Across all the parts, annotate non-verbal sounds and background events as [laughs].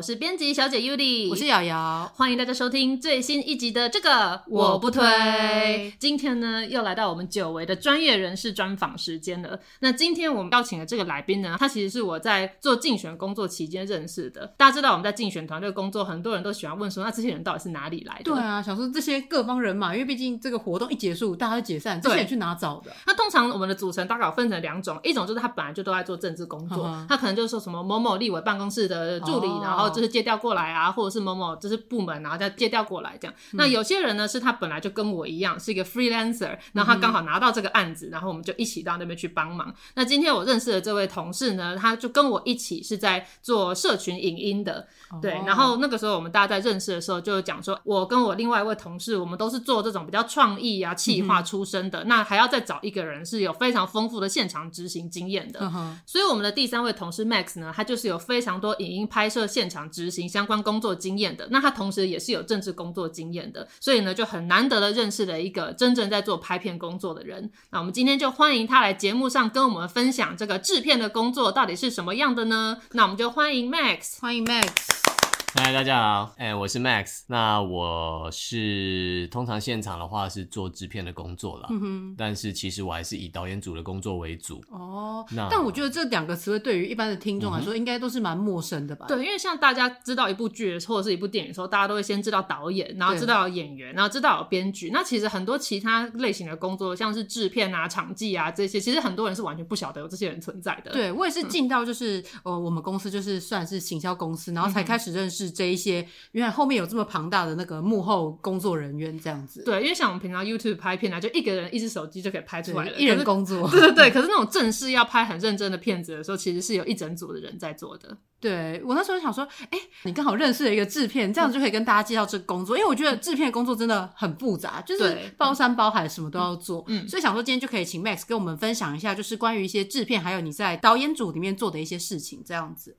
我是编辑小姐 Yuli，我是瑶瑶，欢迎大家收听最新一集的这个我不推。今天呢，又来到我们久违的专业人士专访时间了。那今天我们邀请的这个来宾呢，他其实是我在做竞选工作期间认识的。大家知道我们在竞选团队工作，很多人都喜欢问说，那这些人到底是哪里来的？对啊，想说这些各方人马，因为毕竟这个活动一结束，大家就解散，这些人去哪找的？那通常我们的组成大概分成两种，一种就是他本来就都在做政治工作，他可能就是说什么某某立委办公室的助理，哦、然后。就是借调过来啊，或者是某某就是部门，然后再借调过来这样。那有些人呢，是他本来就跟我一样是一个 freelancer，然后他刚好拿到这个案子，然后我们就一起到那边去帮忙。那今天我认识的这位同事呢，他就跟我一起是在做社群影音的，对。然后那个时候我们大家在认识的时候，就讲说，我跟我另外一位同事，我们都是做这种比较创意啊、企划出身的。那还要再找一个人是有非常丰富的现场执行经验的。所以我们的第三位同事 Max 呢，他就是有非常多影音拍摄现场执行相关工作经验的，那他同时也是有政治工作经验的，所以呢就很难得的认识了一个真正在做拍片工作的人。那我们今天就欢迎他来节目上跟我们分享这个制片的工作到底是什么样的呢？那我们就欢迎 Max，欢迎 Max。嗨，大家好，哎、欸，我是 Max。那我是通常现场的话是做制片的工作啦，嗯哼，但是其实我还是以导演组的工作为主。哦，那但我觉得这两个词汇对于一般的听众来说，应该都是蛮陌生的吧？对，因为像大家知道一部剧或者是一部电影的时候，大家都会先知道导演，然后知道演员，然后知道编剧。那其实很多其他类型的工作，像是制片啊、场记啊这些，其实很多人是完全不晓得有这些人存在的。对，我也是进到就是、嗯、呃，我们公司就是算是行销公司，然后才开始认识。是这一些，原来后面有这么庞大的那个幕后工作人员这样子。对，因为像我们平常 YouTube 拍片啊，就一个人一只手机就可以拍出来了，一人工作。对对对，可是那种正式要拍很认真的片子的时候，其实是有一整组的人在做的。对，我那时候想说，哎、欸，你刚好认识了一个制片，这样就可以跟大家介绍这个工作。因为我觉得制片的工作真的很复杂，就是包山包海，什么都要做。嗯，所以想说今天就可以请 Max 跟我们分享一下，就是关于一些制片，还有你在导演组里面做的一些事情，这样子。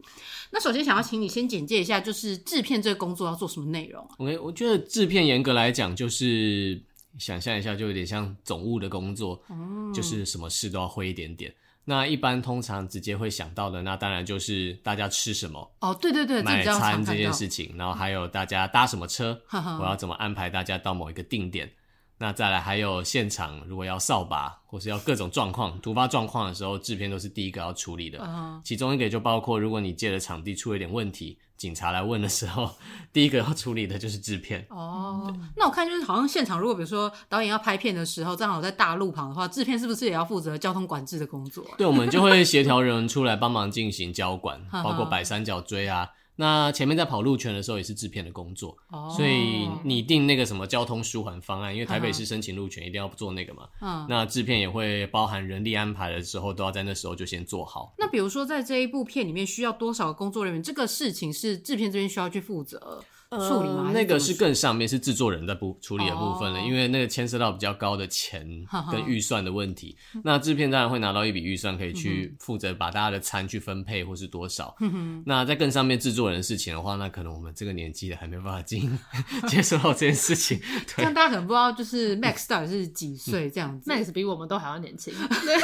那首先想要请你先简介一下，就是制片这个工作要做什么内容？OK，我觉得制片严格来讲，就是想象一下，就有点像总务的工作，嗯，就是什么事都要会一点点。那一般通常直接会想到的，那当然就是大家吃什么哦，对对对，买餐这件事情，然后还有大家搭什么车，我要怎么安排大家到某一个定点。那再来还有现场，如果要扫把或是要各种状况、突发状况的时候，制片都是第一个要处理的。Uh-huh. 其中一个就包括，如果你借的场地出了一点问题，警察来问的时候，[laughs] 第一个要处理的就是制片。哦、oh.，那我看就是好像现场，如果比如说导演要拍片的时候，正好在大路旁的话，制片是不是也要负责交通管制的工作？对，我们就会协调人出来帮忙进行交管，包括摆三角锥啊。那前面在跑路权的时候也是制片的工作，oh. 所以拟定那个什么交通舒缓方案，因为台北市申请路权一定要做那个嘛。嗯、uh.，那制片也会包含人力安排的时候，都要在那时候就先做好。那比如说在这一部片里面需要多少个工作人员，这个事情是制片这边需要去负责。处理吗？呃，那个是更上面是制作人在部处理的部分了，哦，因为那个牵涉到比较高的钱跟预算的问题。呵 [laughs] 呵，那制片当然会拿到一笔预算，可以去负责把大家的餐去分配或是多少。嗯，那在更上面制作人的事情的话，那可能我们这个年纪的还没办法进 [laughs] [laughs] 接受到这件事情。对，像大家可能不知道，就是 Max 到底是几岁这样子。Max 比我们都还要年轻。对，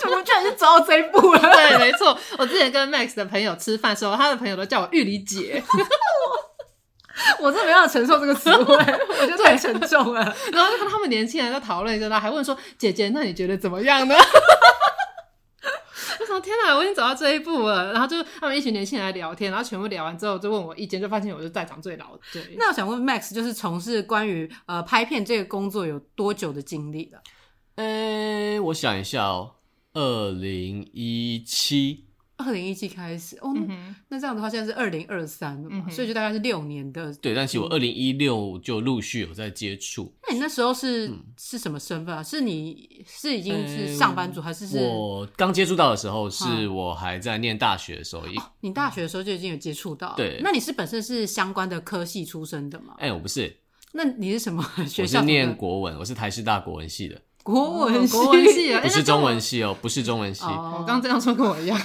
怎么居然是走到这一步了？对，没错。我之前跟 Max 的朋友吃饭的时候，他的朋友都叫我玉里姐。[laughs] 我真的没办法承受这个词汇，[laughs] 我觉得太沉重了。[laughs] 然后就看他们年轻人在讨论，然后还问说：“姐姐，那你觉得怎么样呢？”我说：“天哪，我已经走到这一步了。”然后就他们一群年轻人来聊天，然后全部聊完之后，就问我意见，就发现我是在场最老的。对，那我想问 Max，就是从事关于呃拍片这个工作有多久的经历了？呃，我想一下哦，二零一七。二零一七开始哦，那这样的话现在是二零二三了嘛，所以就大概是六年的。对，但其实我二零一六就陆续有在接触。那你那时候是是什么身份啊？是你是已经是上班族，还是是？我刚接触到的时候，是我还在念大学的时候。你大学的时候就已经有接触到？对。那你是本身是相关的科系出身的吗？哎，我不是。那你是什么学校？我是念国文，我是台师大国文系的。国文系，国文系 [laughs] 不是中文系哦，不是中文系。我刚刚这样说跟我一样。[laughs]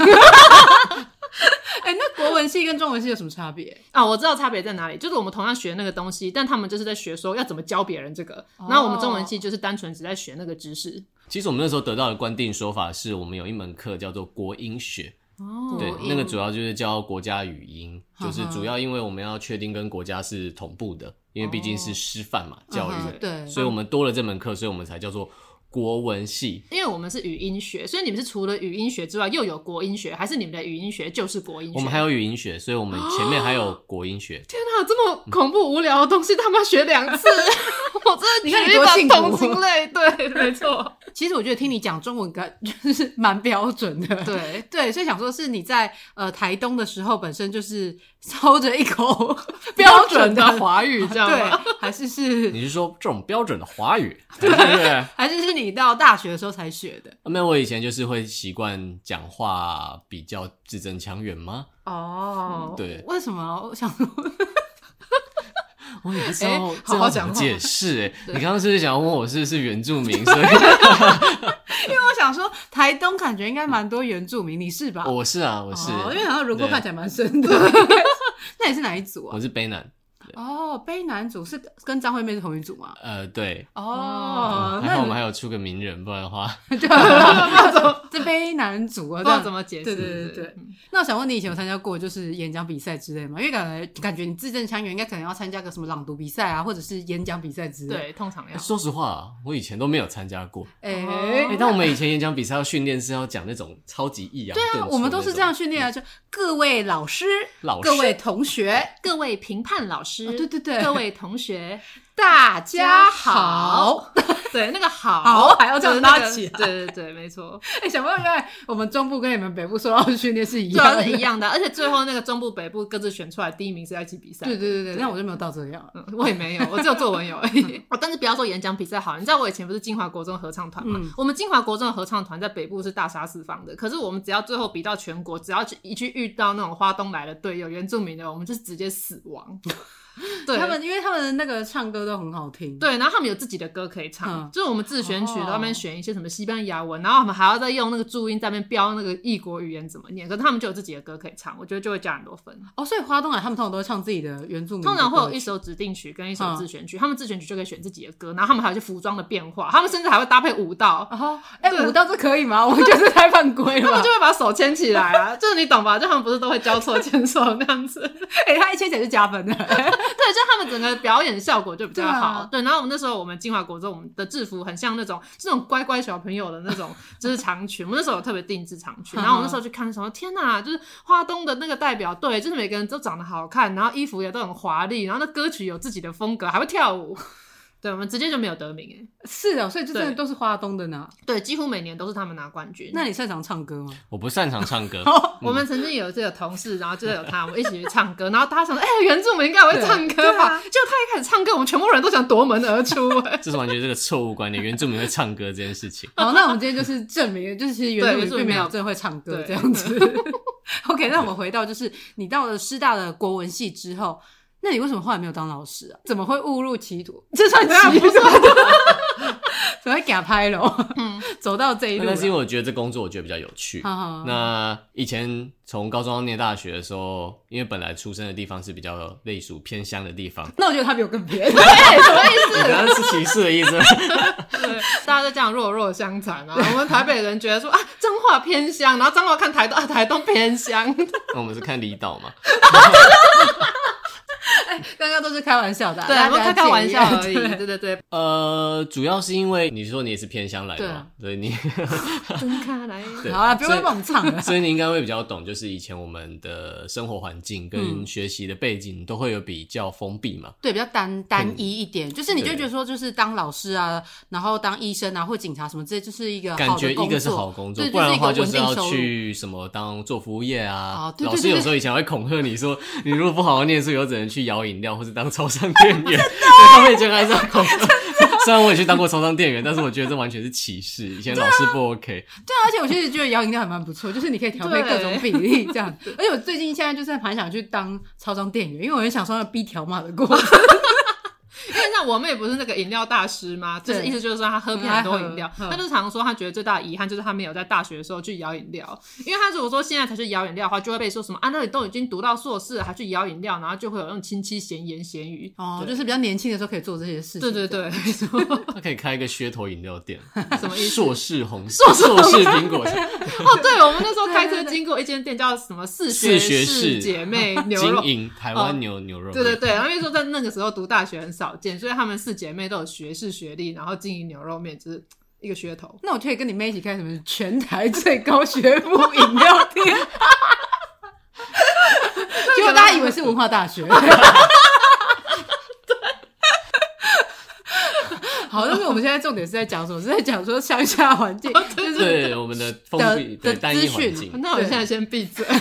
哎，那国文系跟中文系有什么差别啊？我知道差别在哪里，就是我们同样学那个东西，但他们就是在学说要怎么教别人这个，然后我们中文系就是单纯只在学那个知识。其实我们那时候得到的官定说法是，我们有一门课叫做国英学。哦，对，那个主要就是教国家语音，就是主要因为我们要确定跟国家是同步的，因为毕竟是师范嘛，教育，对，所以我们多了这门课，所以我们才叫做。国文系，因为我们是语音学，所以你们是除了语音学之外又有国音学，还是你们的语音学就是国音学？我们还有语音学，所以我们前面还有国音学。[gasps] 天哪，这么恐怖无聊的东西，他们要学两次，[laughs] 我真的你看你多辛苦。同情泪，对，没错。其实我觉得听你讲中文，感就是蛮标准的。对对，所以想说是你在呃台东的时候，本身就是操着一口 [laughs] 标准的华语，这样吗？对，还是是？[laughs] 你是说这种标准的华语？[laughs] 对，还是是？你到大学的时候才学的？没有，我以前就是会习惯讲话比较字正腔圆吗？哦，对，为什么？我想，我也不知道好好讲解释。哎，你刚刚是不是想要问我是不是原住民？所以，[laughs] 因为我想说，台东感觉应该蛮多原住民，你是吧？我是啊，我是，因为好像轮廓看起来蛮深的。[laughs] 那你是哪一组啊？我是卑南。哦，悲男主是跟张惠妹是同一组吗？呃，对。哦，然后我们还有出个名人，不然的话，[laughs] 这悲男主啊，[laughs] 不知道怎么解释。对对对对。那我想问你，以前有参加过就是演讲比赛之类吗？因为感觉感觉你字正腔圆，应该可能要参加个什么朗读比赛啊，或者是演讲比赛之类。对，通常要。说实话，我以前都没有参加过。哎，但我们以前演讲比赛要训练是要讲那种超级抑扬。对啊，我们都是这样训练啊，就各位老师、老师、各位同学、[laughs] 各位评判老师。对对对，各位同学，大家好。[laughs] 对，那个好，好还要这样拉起来。对对对，没错。[laughs] 哎，想不到原来我们中部跟你们北部受到的训练是一样的，是一样的。而且最后那个中部北部各自选出来第一名是在一起比赛。对对对对，那我就没有到这样，我也没有，我只有作文有而已。但是不要说演讲比赛好，你知道我以前不是金华国中合唱团嘛？我们金华国中的合唱团在北部是大杀四方的，可是我们只要最后比到全国，只要一去遇到那种花东来的队友、原住民的，我们就是直接死亡。[laughs] 对，他们，因为他们那个唱歌都很好听，对，然后他们有自己的歌可以唱，嗯、就是我们自选曲，在那边选一些什么西班牙文，然后我们还要再用那个注音在那边标那个异国语言怎么念，可是他们就有自己的歌可以唱，我觉得就会加很多分。哦，所以花东来他们通常都会唱自己的原住民，通常会有一首指定曲跟一首自选曲，嗯、他们自选曲就可以选自己的歌，然后他们还有一些服装的变化，他们甚至还会搭配舞蹈。然后，哎，舞蹈这可以吗？我觉得是太犯规了，他 [laughs] 们就会把手牵起来啊，就是你懂吧？就他们不是都会交错牵手那样子，[laughs] 哎、欸，他一牵起来是加分的，[laughs] 对，就他们整个。表演效果就比较好，对，啊、对。然后我们那时候，我们金华国中，我们的制服很像那种这种乖乖小朋友的那种，就是长裙。我们那时候有特别定制长裙，[laughs] 然后我们那时候去看的时候，天哪，就是花东的那个代表队，就是每个人都长得好看，然后衣服也都很华丽，然后那歌曲有自己的风格，还会跳舞。对，我们直接就没有得名哎，是哦，所以这真的都是花东的呢。对，几乎每年都是他们拿冠军。那你擅长唱歌吗？我不擅长唱歌。[laughs] 我们曾经有这个同事，然后就有他，我们一起去唱歌，然后他想说，哎，原住民应该会唱歌吧？就他一开始唱歌，我们全部人都想夺门而出。这是完全这个错误观念，原住民会唱歌这件事情。好，那我们今天就是证明，就是其实原住民并没有真的会唱歌这样子。[laughs] OK，那我们回到就是你到了师大的国文系之后。那你为什么后来没有当老师啊？怎么会误入歧途？[laughs] 这算歧途？[laughs] 怎么会给他拍了？嗯，[laughs] 走到这一路。但是因为我觉得这工作我觉得比较有趣。好好好，那以前从高中到念大学的时候，因为本来出生的地方是比较类属偏乡的地方。那我觉得他比我更偏。对，什么意思？你刚刚是歧视的意思。对，大家都这样弱弱相残啊。我们台北人觉得说啊，彰化偏乡，然后彰化看台东啊，台东偏乡。那我们是看离岛嘛？哎，[laughs] 刚刚都是开玩笑的，对，都开开玩笑而已。对。对对，呃，主要是因为你说你也是偏乡来的嘛，所以你 [laughs] 分开来，[laughs] 好啊，不用帮我们唱了。所以你应该会比较懂，就是以前我们的生活环境跟学习的背景都会有比较封闭嘛，对，比较单单一一点，就是你就觉得说，就是当老师啊，然后当医生啊，或警察什么这些，就是一个感觉一个是好工作，不然的话就是要去什么当做服务业啊。老师有时候以前会恐吓你说，你如果不好好念书，有只能去摇饮料或者当超商店员。他们以前还是恐吓。虽然我也去当过超商店员，但是我觉得这完全是歧视。以前老师不 OK。对啊，而且我其实觉得摇饮料还蛮不错，就是你可以调配各种比例这样。而且我最近现在就是蛮想去当超商店员，因为我很享受那逼条码的过程。我妹不是那个饮料大师吗？就是意思就是说她喝遍很多饮料，她就常说她觉得最大的遗憾就是她没有在大学的时候去摇饮料，因为她如果说现在才去摇饮料的话，就会被说什么啊，那你都已经读到硕士了还去摇饮料，然后就会有那种亲戚闲言闲语。哦，就是比较年轻的时候可以做这些事情。对对对，她 [laughs] 可以开一个噱头饮料店，什么意思？硕士红硕士苹果。[laughs] 哦，对，我们那时候开车经过一间店叫什么四学士姐妹牛肉，经营台湾牛牛肉。对对对，然后因为说在那个时候读大学很少见，所以他们四姐妹都有学士学历，然后经营牛肉面，就是一个噱头。那我可以跟你妹一起开什么全台最高学府饮料店？[laughs] [laughs] 结果大家以为是文化大学。好，但是我们现在重点是在讲什么？是在讲说乡下环境，就是对我们的封闭的单一环境。那我现在先闭嘴。[laughs]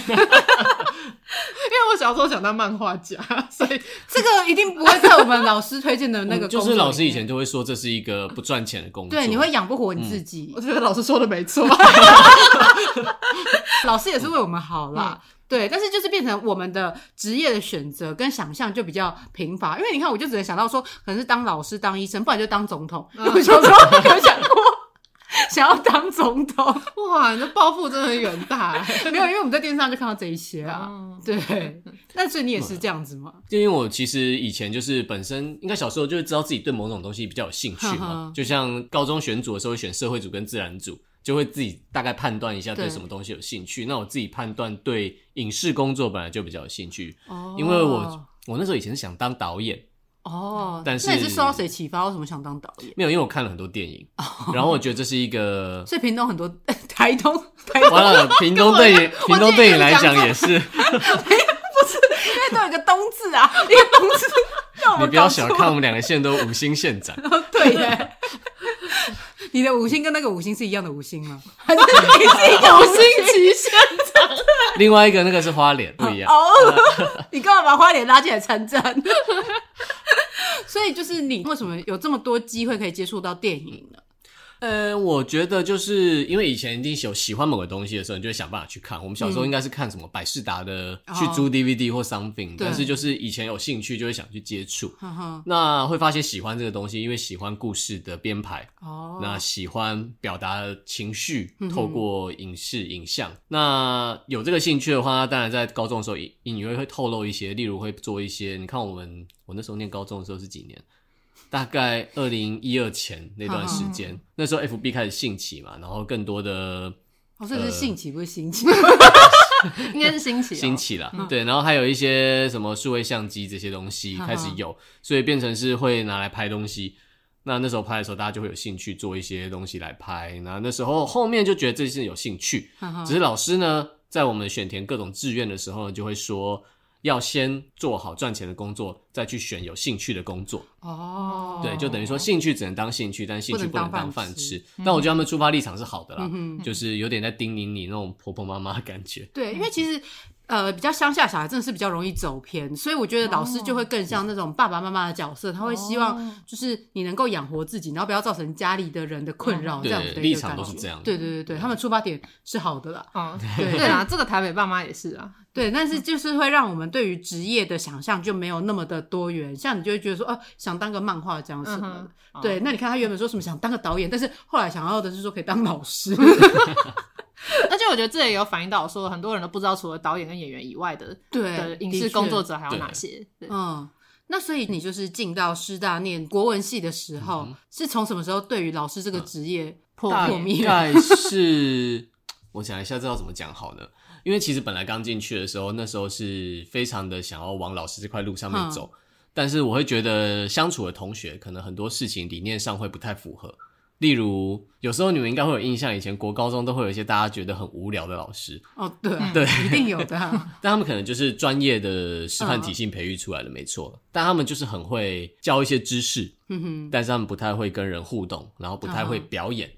因为我小时候想当漫画家，所以 [laughs] 这个一定不会在我们老师推荐的那个。就是老师以前就会说这是一个不赚钱的工作，对，你会养不活你自己。我觉得老师说的没错，[laughs] 老师也是为我们好啦。对，但是就是变成我们的职业的选择跟想象就比较贫乏，因为你看，我就只能想到说，可能是当老师、当医生，不然就当总统。我小时候有想过想要当总统，哇，你的抱负真的很远大。[laughs] 没有，因为我们在电视上就看到这一些啊。对，[laughs] 但是你也是这样子吗？就因为我其实以前就是本身应该小时候就会知道自己对某种东西比较有兴趣嘛，就像高中选组的时候会选社会组跟自然组。就会自己大概判断一下对什么东西有兴趣。那我自己判断对影视工作本来就比较有兴趣，因为我我那时候以前是想当导演哦，但是那你是受到谁启发？为什么想当导演？没有，因为我看了很多电影，然后我觉得这是一个。[laughs] 所以屏东很多 [laughs] 台东，完了，屏东对屏东对你来讲也是，[laughs] 不是因为都有个东字啊，一个东字。你不要小看我们两个县都五星县长，对耶。你的五星跟那个五星是一样的五星吗？还是你是一个五星级县长？另外一个那个是花脸，不一样。哦，你干嘛把花脸拉进来参战？[laughs] 所以就是你为什么有这么多机会可以接触到电影呢？呃，我觉得就是因为以前一定有喜欢某个东西的时候，你就会想办法去看。我们小时候应该是看什么百事达的，去租 DVD 或 something，但是就是以前有兴趣就会想去接触。那会发现喜欢这个东西，因为喜欢故事的编排。哦。那喜欢表达情绪，透过影视影像。那有这个兴趣的话，当然在高中的时候隐隐约会透露一些，例如会做一些。你看我们，我那时候念高中的时候是几年？大概二零一二前那段时间，嗯、那时候 FB 开始兴起嘛，然后更多的，哦，这是兴起不是兴起，[laughs] 应该是兴起，兴起了，对，然后还有一些什么数位相机这些东西开始有，所以变成是会拿来拍东西。那那时候拍的时候，大家就会有兴趣做一些东西来拍。那那时候后面就觉得这些有兴趣，只是老师呢，在我们选填各种志愿的时候，就会说。要先做好赚钱的工作，再去选有兴趣的工作。哦，对，就等于说兴趣只能当兴趣，但兴趣不能当饭吃。但我觉得他们出发立场是好的啦，嗯、就是有点在叮咛你那种婆婆妈妈的感觉。对，因为其实呃，比较乡下小孩真的是比较容易走偏，所以我觉得老师就会更像那种爸爸妈妈的角色，他会希望就是你能够养活自己，然后不要造成家里的人的困扰。这样子的立场都是这样。对对对对，他们出发点是好的啦。嗯，对对啊，这个台北爸妈也是啊。对，但是就是会让我们对于职业的想象就没有那么的多元，像你就会觉得说，哦、啊，想当个漫画家什么。嗯、对，那你看他原本说什么想当个导演，但是后来想要的是说可以当老师。[laughs] [laughs] 而且我觉得这也有反映到说，很多人都不知道除了导演跟演员以外的，对的影视工作者还有哪些。嗯，那所以你就是进到师大念国文系的时候，嗯、是从什么时候对于老师这个职业破破灭？大概是 [laughs] 我想一下，这要怎么讲好呢？因为其实本来刚进去的时候，那时候是非常的想要往老师这块路上面走，但是我会觉得相处的同学可能很多事情理念上会不太符合。例如，有时候你们应该会有印象，以前国高中都会有一些大家觉得很无聊的老师。哦，对对，一定有的。[laughs] 但他们可能就是专业的师范体系培育出来的，没错。但他们就是很会教一些知识，但是他们不太会跟人互动，然后不太会表演。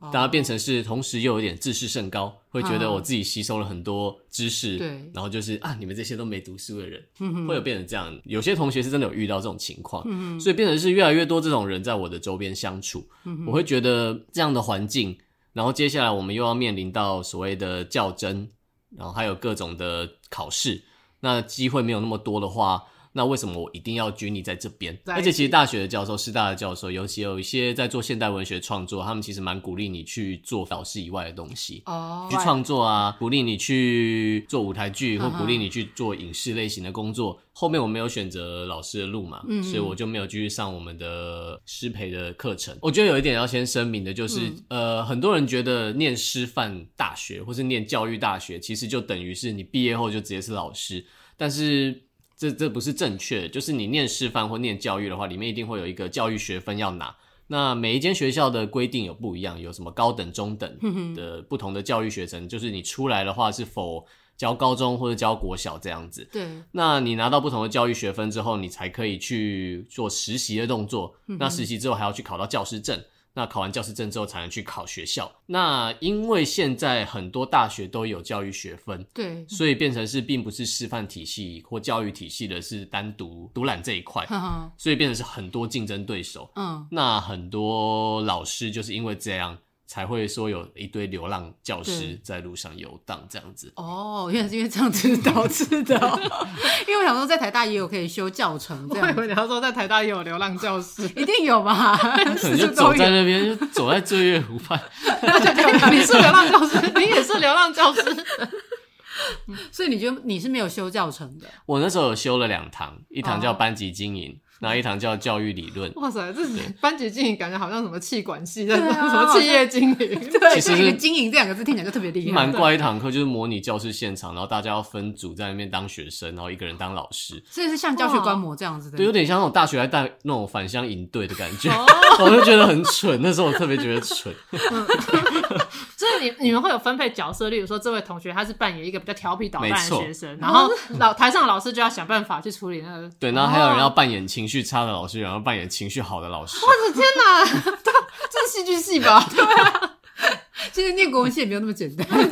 大家变成是同时又有点自视甚高，会觉得我自己吸收了很多知识，对，然后就是啊，你们这些都没读书的人，会有变成这样。有些同学是真的有遇到这种情况，所以变成是越来越多这种人在我的周边相处，我会觉得这样的环境，然后接下来我们又要面临到所谓的较真，然后还有各种的考试，那机会没有那么多的话。那为什么我一定要拘泥在这边？而且其实大学的教授、师大的教授，尤其有一些在做现代文学创作，他们其实蛮鼓励你去做老师以外的东西，哦，去创作啊，鼓励你去做舞台剧，或鼓励你去做影视类型的工作。Uh. 后面我没有选择老师的路嘛，嗯、所以我就没有继续上我们的师培的课程。我觉得有一点要先声明的就是，嗯、呃，很多人觉得念师范大学或是念教育大学，其实就等于是你毕业后就直接是老师，但是。这这不是正确，就是你念师范或念教育的话，里面一定会有一个教育学分要拿。那每一间学校的规定有不一样，有什么高等、中等的不同的教育学程，嗯、就是你出来的话是否教高中或者教国小这样子。对，那你拿到不同的教育学分之后，你才可以去做实习的动作。嗯、那实习之后还要去考到教师证。那考完教师证之后才能去考学校。那因为现在很多大学都有教育学分，对，所以变成是并不是师范体系或教育体系的，是单独独揽这一块，呵呵，所以变成是很多竞争对手。嗯，那很多老师就是因为这样。才会说有一堆流浪教师在路上游荡这样子哦，原来是因为这样子导致的。[laughs] 因为我想说，在台大也有可以修教程，这样。我以为你要说在台大也有流浪教师，[laughs] 一定有吧？[laughs] 可能就走在那边，就走在醉月湖畔。你是流浪教师，你也是流浪教师，所以你觉得你是没有修教程的？我那时候有修了两堂，一堂叫班级经营。那一堂叫教育理论。哇塞，这班级经营感觉好像什么气管系的，[laughs] 什么企业经营。对，其实经营这两个字听起来就特别厉害。蛮怪一堂课，就是模拟教室现场，然后大家要分组在那边当学生，然后一个人当老师。所以是像教学观摩这样子的。对，有点像那种大学来带那种返乡营队的感觉。我就觉得很蠢，那时候我特别觉得蠢。[laughs] [laughs] 所以你你们会有分配角色，例如说这位同学他是扮演一个比较调皮捣蛋的学生，然后老台上的老师就要想办法去处理那个。对，然后还有人要扮演情绪差的老师，然后扮演情绪好的老师。我的天哪，[laughs] 这是戏剧系吧？对啊，其实念国文系也没有那么简单。[laughs] 没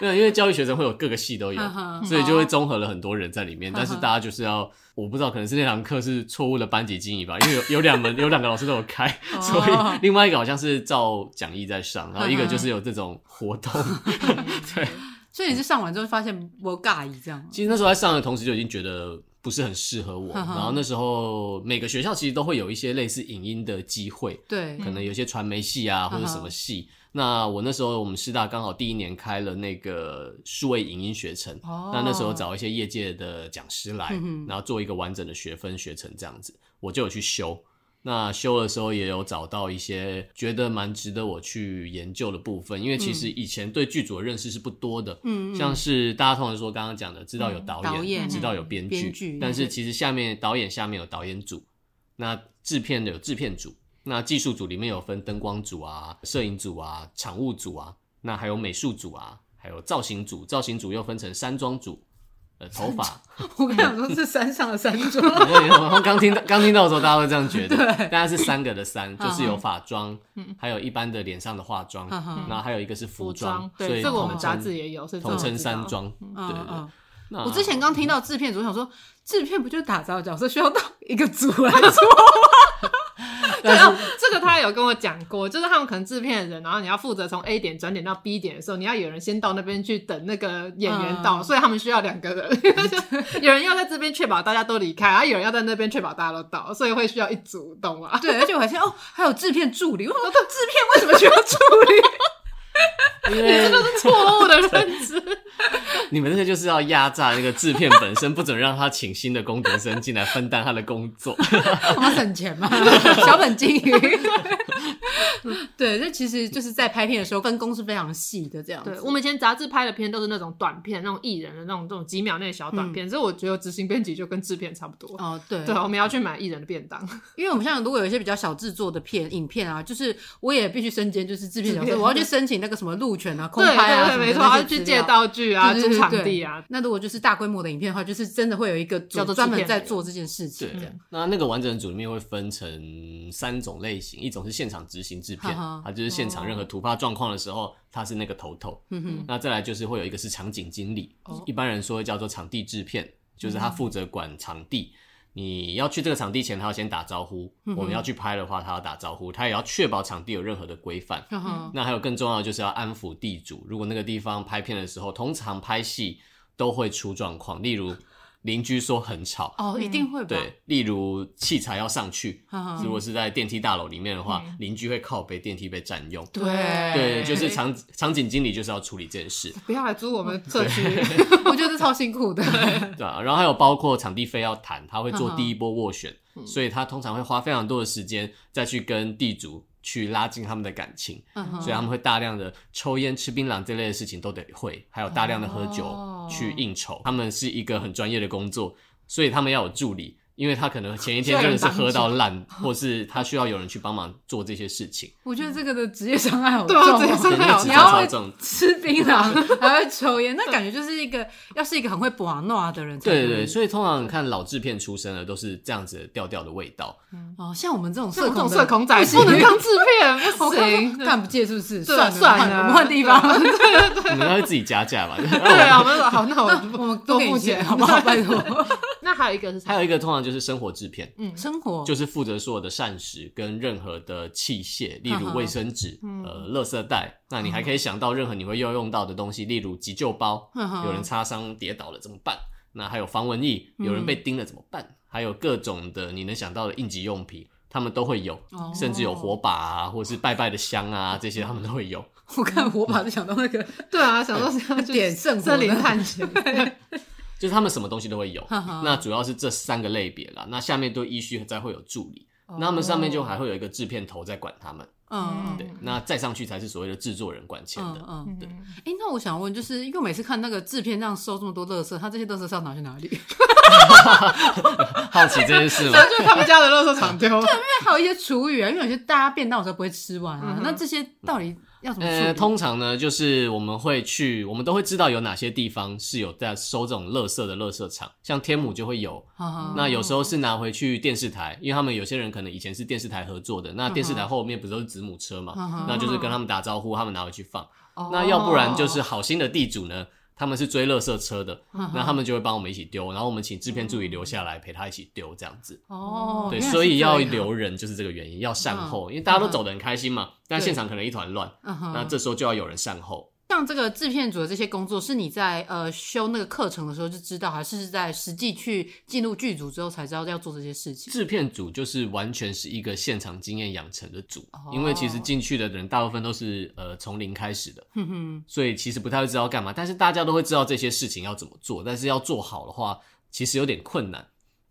[laughs] 有，因为教育学生会有各个系都有，所以就会综合了很多人在里面。但是大家就是要，我不知道，可能是那堂课是错误的班级经营吧，因为有有两门有两个老师都有开，所以另外一个好像是照讲义在上，然后一个就是有这种活动。[laughs] 对，[laughs] 所以你是上完之后发现我尬意这样。其实那时候在上的同时就已经觉得。不是很适合我，然后那时候每个学校其实都会有一些类似影音的机会，对，可能有些传媒系啊或者什么系。那我那时候我们师大刚好第一年开了那个数位影音学程，那那时候找一些业界的讲师来，然后做一个完整的学分学程这样子，我就有去修。那修的时候也有找到一些觉得蛮值得我去研究的部分，因为其实以前对剧组的认识是不多的，嗯，像是大家通常说刚刚讲的，知道有导演，导演知道有编剧，但是其实下面导演下面有导演组，那制片的有制片组，那技术组里面有分灯光组啊、摄影组啊、场务组啊，那还有美术组啊，还有造型组，造型组又分成山庄组。呃，头发，我跟你讲说是山上的山庄。我刚听到，刚听到的时候，大家会这样觉得。对，大家是三个的三，就是有法妆，还有一般的脸上的化妆，然后还有一个是服装。对，这个我们杂志也有，是统称山庄。对对对。我之前刚听到制片组，想说制片不就是打造角色需要到一个组来做？对哦，这个他有跟我讲过，就是他们可能制片人，然后你要负责从 A 点转点到 B 点的时候，你要有人先到那边去等那个演员到，嗯、所以他们需要两个人，[laughs] 有人要在这边确保大家都离开，然后有人要在那边确保大家都到，所以会需要一组，懂吗？对，而且我还想哦，还有制片助理，我说 [laughs] 制片为什么需要助理？[laughs] 因为这是错误的认知。[laughs] 你们这些就是要压榨那个制片本身，不准让他请新的工读生进来分担他的工作。[laughs] 我们省钱嘛，小本经营。对，这其实就是在拍片的时候分工是非常细的，这样子。对，我们以前杂志拍的片都是那种短片，那种艺人的那种这种几秒内的小短片，嗯、所以我觉得执行编辑就跟制片差不多。哦，对，对，我们要去买艺人的便当，因为我们像如果有一些比较小制作的片、影片啊，就是我也必须身兼就是制片角色，我要去申请那个什么路权啊、空拍啊，对，对，对，没错，要去借道具啊、租场地啊。那如果就是大规模的影片的话，就是真的会有一个叫做专门在做这件事情。对，那那个完整的组里面会分成三种类型，一种是现场执行制片，它就是现场任何突发状况的时候，他是那个头头。嗯哼。那再来就是会有一个是场景经理，一般人说叫做场地制片，就是他负责管场地。你要去这个场地前，他要先打招呼。我们要去拍的话，他要打招呼，他也要确保场地有任何的规范。那还有更重要的就是要安抚地主。如果那个地方拍片的时候，通常拍戏都会出状况，例如。邻居说很吵哦，一定会吧？对，例如器材要上去，如果是在电梯大楼里面的话，邻居会靠背，电梯被占用。对对，就是场场景经理就是要处理这件事。不要来租我们社区，[laughs] 我觉得超辛苦的。对啊，然后还有包括场地费要谈，他会做第一波斡旋，所以他通常会花非常多的时间再去跟地主。去拉近他们的感情，uh huh. 所以他们会大量的抽烟、吃槟榔这类的事情都得会，还有大量的喝酒去应酬。Oh. 他们是一个很专业的工作，所以他们要有助理。因为他可能前一天真的是喝到烂，或是他需要有人去帮忙做这些事情。我觉得这个的职业伤害好重，职业伤害好重。你要会吃槟榔，还会抽烟，那感觉就是一个要是一个很会把诺的人。对对对，所以通常看老制片出身的都是这样子的调调的味道。哦，像我们这种社恐社恐仔不能当制片，不 [laughs] 行，干不借是不是？算算了，我们换地方。对对对，[laughs] 你们要自己加价吧？对啊，我们说好，那我我们多付钱好不好？[laughs] 拜托。那还有一个是，还有一个通常就是生活制片，嗯，生活就是负责所有的膳食跟任何的器械，例如卫生纸、呃，垃圾袋。那你还可以想到任何你会要用到的东西，例如急救包，有人擦伤跌倒了怎么办？那还有防蚊液，有人被叮了怎么办？还有各种的你能想到的应急用品，他们都会有，甚至有火把啊，或者是拜拜的香啊，这些他们都会有。[laughs] 我看火把就想到那个，[laughs] 对啊，想到是要点圣森林探 [laughs] 险。就是他们什么东西都会有，那主要是这三个类别啦。那下面都依序再会有助理，那他们上面就还会有一个制片头在管他们。嗯，对，那再上去才是所谓的制作人管钱的。嗯，对。哎，那我想问，就是因为我每次看那个制片这样收这么多乐色，他这些乐色是要拿去哪里？[laughs] 好奇这件事吗？就是他们家的垃圾场丢。[laughs] 对，因为还有一些厨余啊，因为有些大家便当的时候不会吃完啊。那这些到底？呃，通常呢，就是我们会去，我们都会知道有哪些地方是有在收这种垃圾的垃圾场，像天母就会有。那有时候是拿回去电视台，因为他们有些人可能以前是电视台合作的，那电视台后面不是都是子母车嘛，那就是跟他们打招呼，他们拿回去放。那要不然就是好心的地主呢。他们是追垃圾车的，[laughs] 那他们就会帮我们一起丢，然后我们请制片助理留下来陪他一起丢，这样子。哦，对，所以要留人就是这个原因，要善后，因为大家都走得很开心嘛，但现场可能一团乱，那这时候就要有人善后。像这个制片组的这些工作，是你在呃修那个课程的时候就知道，还是在实际去进入剧组之后才知道要做这些事情？制片组就是完全是一个现场经验养成的组，因为其实进去的人大部分都是呃从零开始的，哼哼，所以其实不太会知道干嘛，但是大家都会知道这些事情要怎么做，但是要做好的话，其实有点困难。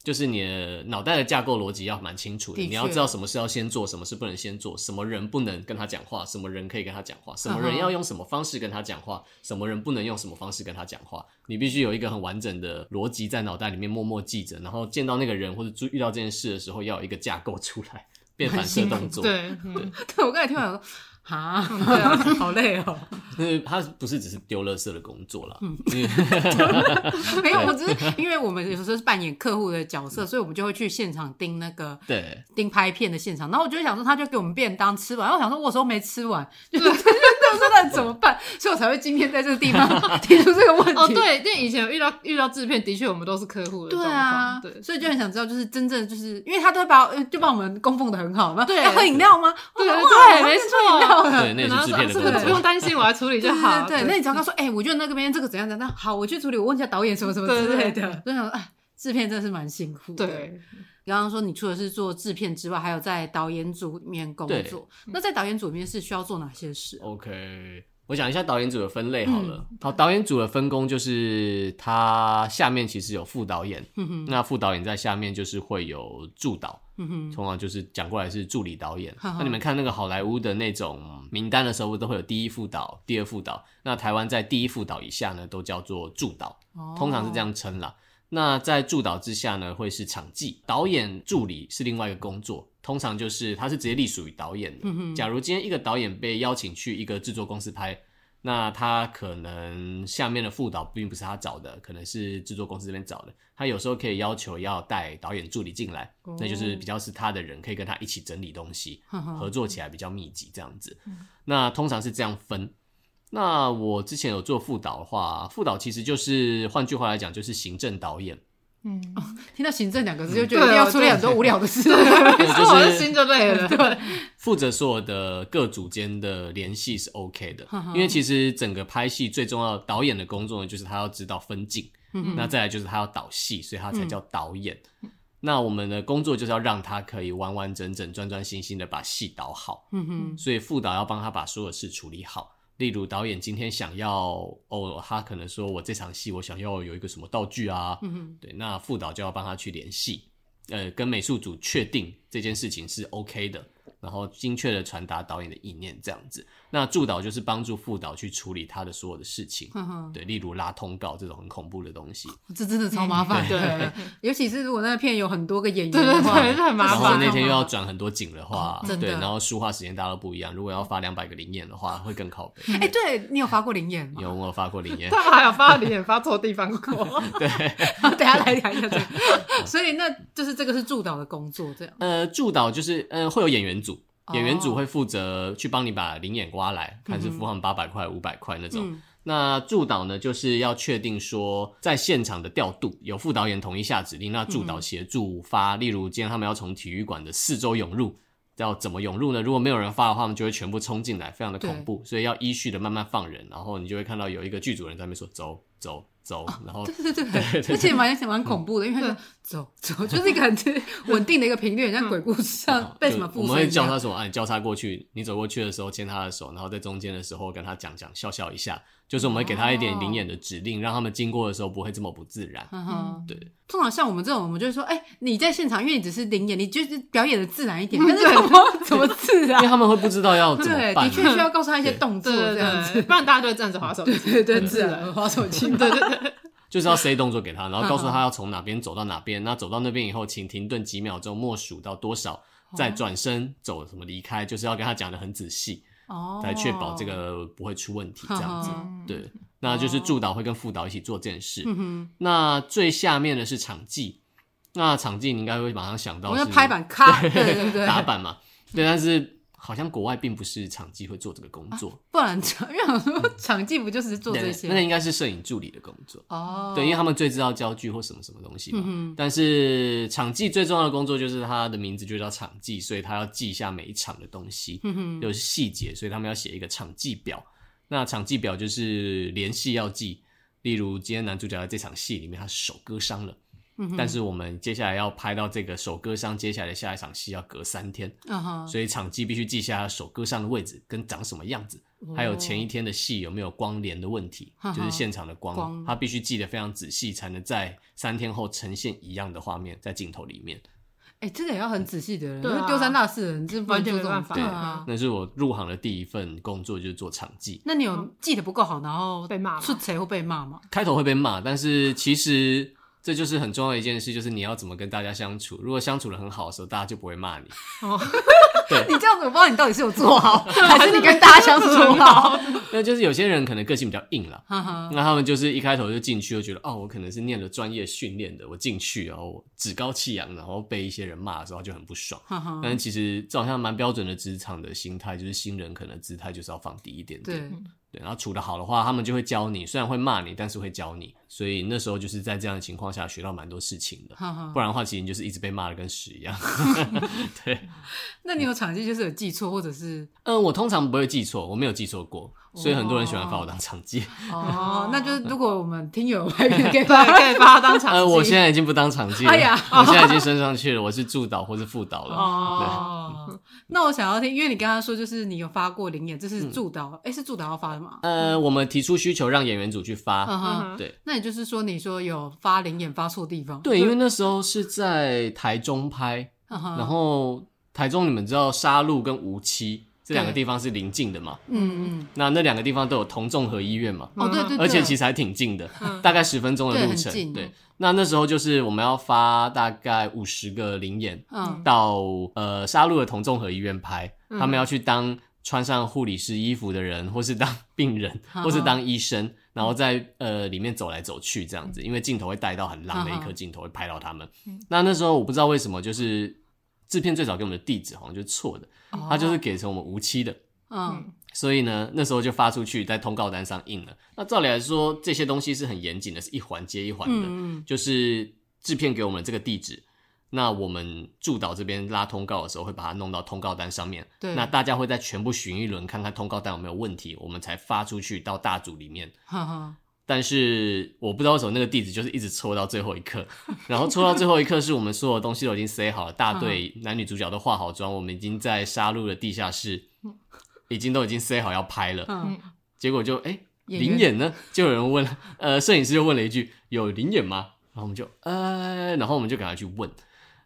就是你的脑袋的架构逻辑要蛮清楚的，的。你要知道什么事要先做，什么事不能先做，什么人不能跟他讲话，什么人可以跟他讲话，什么人要用什么方式跟他讲话，什么人不能用什么方式跟他讲话。你必须有一个很完整的逻辑在脑袋里面默默记着，然后见到那个人或者遇到这件事的时候，要有一个架构出来，变反射动作。对，对，[laughs] 对，我刚才听完说。啊，[laughs] 对啊，好累哦。[laughs] 因为他不是只是丢垃圾的工作啦。嗯，[laughs] 没有，我只是因为我们有时候是扮演客户的角色，所以我们就会去现场盯那个，对，盯拍片的现场。然后我就想说，他就给我们便当吃完，然后我想说，我说没吃完，就是那那怎么办？所以我才会今天在这个地方提出这个问题。哦，对，因为以前遇到遇到制片，的确我们都是客户的，对啊，对，所以就很想知道，就是真正就是因为他都会把就把我们供奉的很好嘛，对，要喝饮料吗？对对对，没错。对，那是制片的工作，不用担心，我来处理就好。对，那你只要说，哎，我觉得那个边这个怎样怎样，好，我去处理。我问一下导演什么什么之类的。所以想说，哎，制片真的是蛮辛苦。对，刚刚说你除了是做制片之外，还有在导演组里面工作。那在导演组里面是需要做哪些事？OK，我讲一下导演组的分类好了。嗯、好，导演组的分工就是，他下面其实有副导演，嗯、那副导演在下面就是会有助导，通常就是讲过来是助理导演。嗯、那你们看那个好莱坞的那种名单的时候，都会有第一副导、第二副导。那台湾在第一副导以下呢，都叫做助导，通常是这样称啦。哦、那在助导之下呢，会是场记导演助理是另外一个工作。通常就是他是直接隶属于导演的。嗯、假如今天一个导演被邀请去一个制作公司拍，那他可能下面的副导并不是他找的，可能是制作公司这边找的。他有时候可以要求要带导演助理进来，哦、那就是比较是他的人，可以跟他一起整理东西，呵呵合作起来比较密集这样子。嗯、那通常是这样分。那我之前有做副导的话，副导其实就是换句话来讲，就是行政导演。嗯，听到行政两个字就觉得一定要处理很多无聊的事，[laughs] 就是心就累了。对，负责所有的各组间的联系是 OK 的，因为其实整个拍戏最重要导演的工作呢，就是他要知道分镜，嗯那再来就是他要导戏，所以他才叫导演。那我们的工作就是要让他可以完完整整、专专心心的把戏导好。嗯哼，所以副导要帮他把所有事处理好。例如导演今天想要哦，他可能说我这场戏我想要有一个什么道具啊，嗯，对，那副导就要帮他去联系，呃，跟美术组确定这件事情是 OK 的。然后精确的传达导演的意念，这样子。那助导就是帮助副导去处理他的所有的事情，呵呵对，例如拉通告这种很恐怖的东西，这真的超麻烦。对，[laughs] 对尤其是如果那个片有很多个演员的话，对对对，很麻烦。然后那天又要转很多景的话，哦、对，然后书画时间大家都不一样。如果要发两百个灵眼的话，会更靠背。哎，对你有发过灵眼吗？[laughs] 有，我有发过灵眼。他还有发灵眼发错地方过。[laughs] 对，等下来讲一下这个。所以那就是这个是助导的工作，这样。呃，助导就是呃会有演员组。演员组会负责去帮你把灵眼刮来，看是付他们八百块、五百块那种。嗯、那助导呢，就是要确定说在现场的调度，有副导演统一下指令，那助导协助发。嗯、例如今天他们要从体育馆的四周涌入，要怎么涌入呢？如果没有人发的话，他们就会全部冲进来，非常的恐怖。所以要依序的慢慢放人，然后你就会看到有一个剧组人在那边说走走。走，然后对对对对，而且蛮蛮恐怖的，因为他说走走，就是一个很稳定的一个频率，像鬼故事上被什么附身。我们会叫他什么？啊，你交叉过去，你走过去的时候牵他的手，然后在中间的时候跟他讲讲笑笑一下，就是我们会给他一点灵眼的指令，让他们经过的时候不会这么不自然。对，通常像我们这种，我们就会说，哎，你在现场，因为你只是灵眼，你就是表演的自然一点，但是怎么 [laughs] 怎么自然？因为他们会不知道要怎么办，的确需要告诉他一些动作这样子，不然大家都会站着滑手机，对对，自然滑手机，对对对。就是要塞动作给他，然后告诉他要从哪边走到哪边。那走到那边以后，请停顿几秒钟，默数到多少，再转身走，什么离开，就是要跟他讲的很仔细，哦，来确保这个不会出问题。这样子，对，那就是助导会跟副导一起做这件事。那最下面的是场记，那场记你应该会马上想到是拍板咔，对对对，打板嘛，对，但是。好像国外并不是场记会做这个工作，啊、不然场 [laughs] 场记不就是做这些？那应该是摄影助理的工作哦。对，因为他们最知道焦距或什么什么东西嘛。嗯、但是场记最重要的工作就是他的名字就叫场记，所以他要记一下每一场的东西，嗯哼，有细节，所以他们要写一个场记表。那场记表就是联系要记，例如今天男主角在这场戏里面他手割伤了。但是我们接下来要拍到这个手割伤，接下来的下一场戏要隔三天，uh huh. 所以场记必须记下他手割伤的位置跟长什么样子，uh. 还有前一天的戏有没有光连的问题，uh huh. 就是现场的光，他必须记得非常仔细，才能在三天后呈现一样的画面在镜头里面。哎、欸，这个也要很仔细的人，因为丢三落四的人，这完全没办法。对啊，那是我入行的第一份工作，就是做场记。那你有记得不够好，然后被骂，是谁会被骂吗？开头会被骂，但是其实。这就是很重要的一件事，就是你要怎么跟大家相处。如果相处的很好的时候，大家就不会骂你。哦，[laughs] 对，[laughs] 你这样子，我不知道你到底是有做好，[laughs] 还是你跟大家相处很好。那就是有些人可能个性比较硬了，那他们就是一开头就进去，就觉得哦，我可能是念了专业训练的，我进去然后趾高气扬，然后被一些人骂的时候就很不爽。但是其实这好像蛮标准的职场的心态，就是新人可能姿态就是要放低一点点。对。然后处得好的话，他们就会教你，虽然会骂你，但是会教你。所以那时候就是在这样的情况下学到蛮多事情的。不然的话，其实你就是一直被骂的跟屎一样。[laughs] 对。那你有场记就是有记错，或者是？嗯，我通常不会记错，我没有记错过。所以很多人喜欢把我当场记。[laughs] 哦，那就是如果我们听友 [laughs] 可以把可以把他当场记。呃，我现在已经不当场记了。哎呀，我现在已经升上去了，我是助导或是副导了。哦，那我想要听，因为你刚刚说就是你有发过灵演，这是助导，哎，是助导要发的吗？呃，我们提出需求让演员组去发。对，那也就是说，你说有发灵眼发错地方？对，[laughs] 因为那时候是在台中拍，[laughs] 然后台中你们知道沙鹿跟无期。这两个地方是邻近的嘛？嗯嗯。那那两个地方都有同综合医院嘛？哦对对。而且其实还挺近的，[laughs] 大概十分钟的路程。对。那那时候就是我们要发大概五十个灵眼，到呃沙鹿的同综合医院拍，他们要去当穿上护理师衣服的人，或是当病人，或是当医生，然后在呃里面走来走去这样子，因为镜头会带到很烂的一颗镜头会拍到他们。那那时候我不知道为什么就是。制片最早给我们的地址好像就是错的，他就是给成我们无期的，嗯，所以呢，那时候就发出去在通告单上印了。那照理来说，这些东西是很严谨的，是一环接一环的，嗯，就是制片给我们这个地址，那我们助导这边拉通告的时候会把它弄到通告单上面，对，那大家会再全部巡一轮，看看通告单有没有问题，我们才发出去到大组里面。哈哈。但是我不知道为什么那个地址就是一直抽到最后一刻，然后抽到最后一刻是我们所有东西都已经塞好了，大队男女主角都化好妆，我们已经在杀戮的地下室，已经都已经塞好要拍了，嗯结果就哎灵眼呢，就有人问，呃，摄影师就问了一句有灵眼吗？然后我们就呃，然后我们就赶快去问，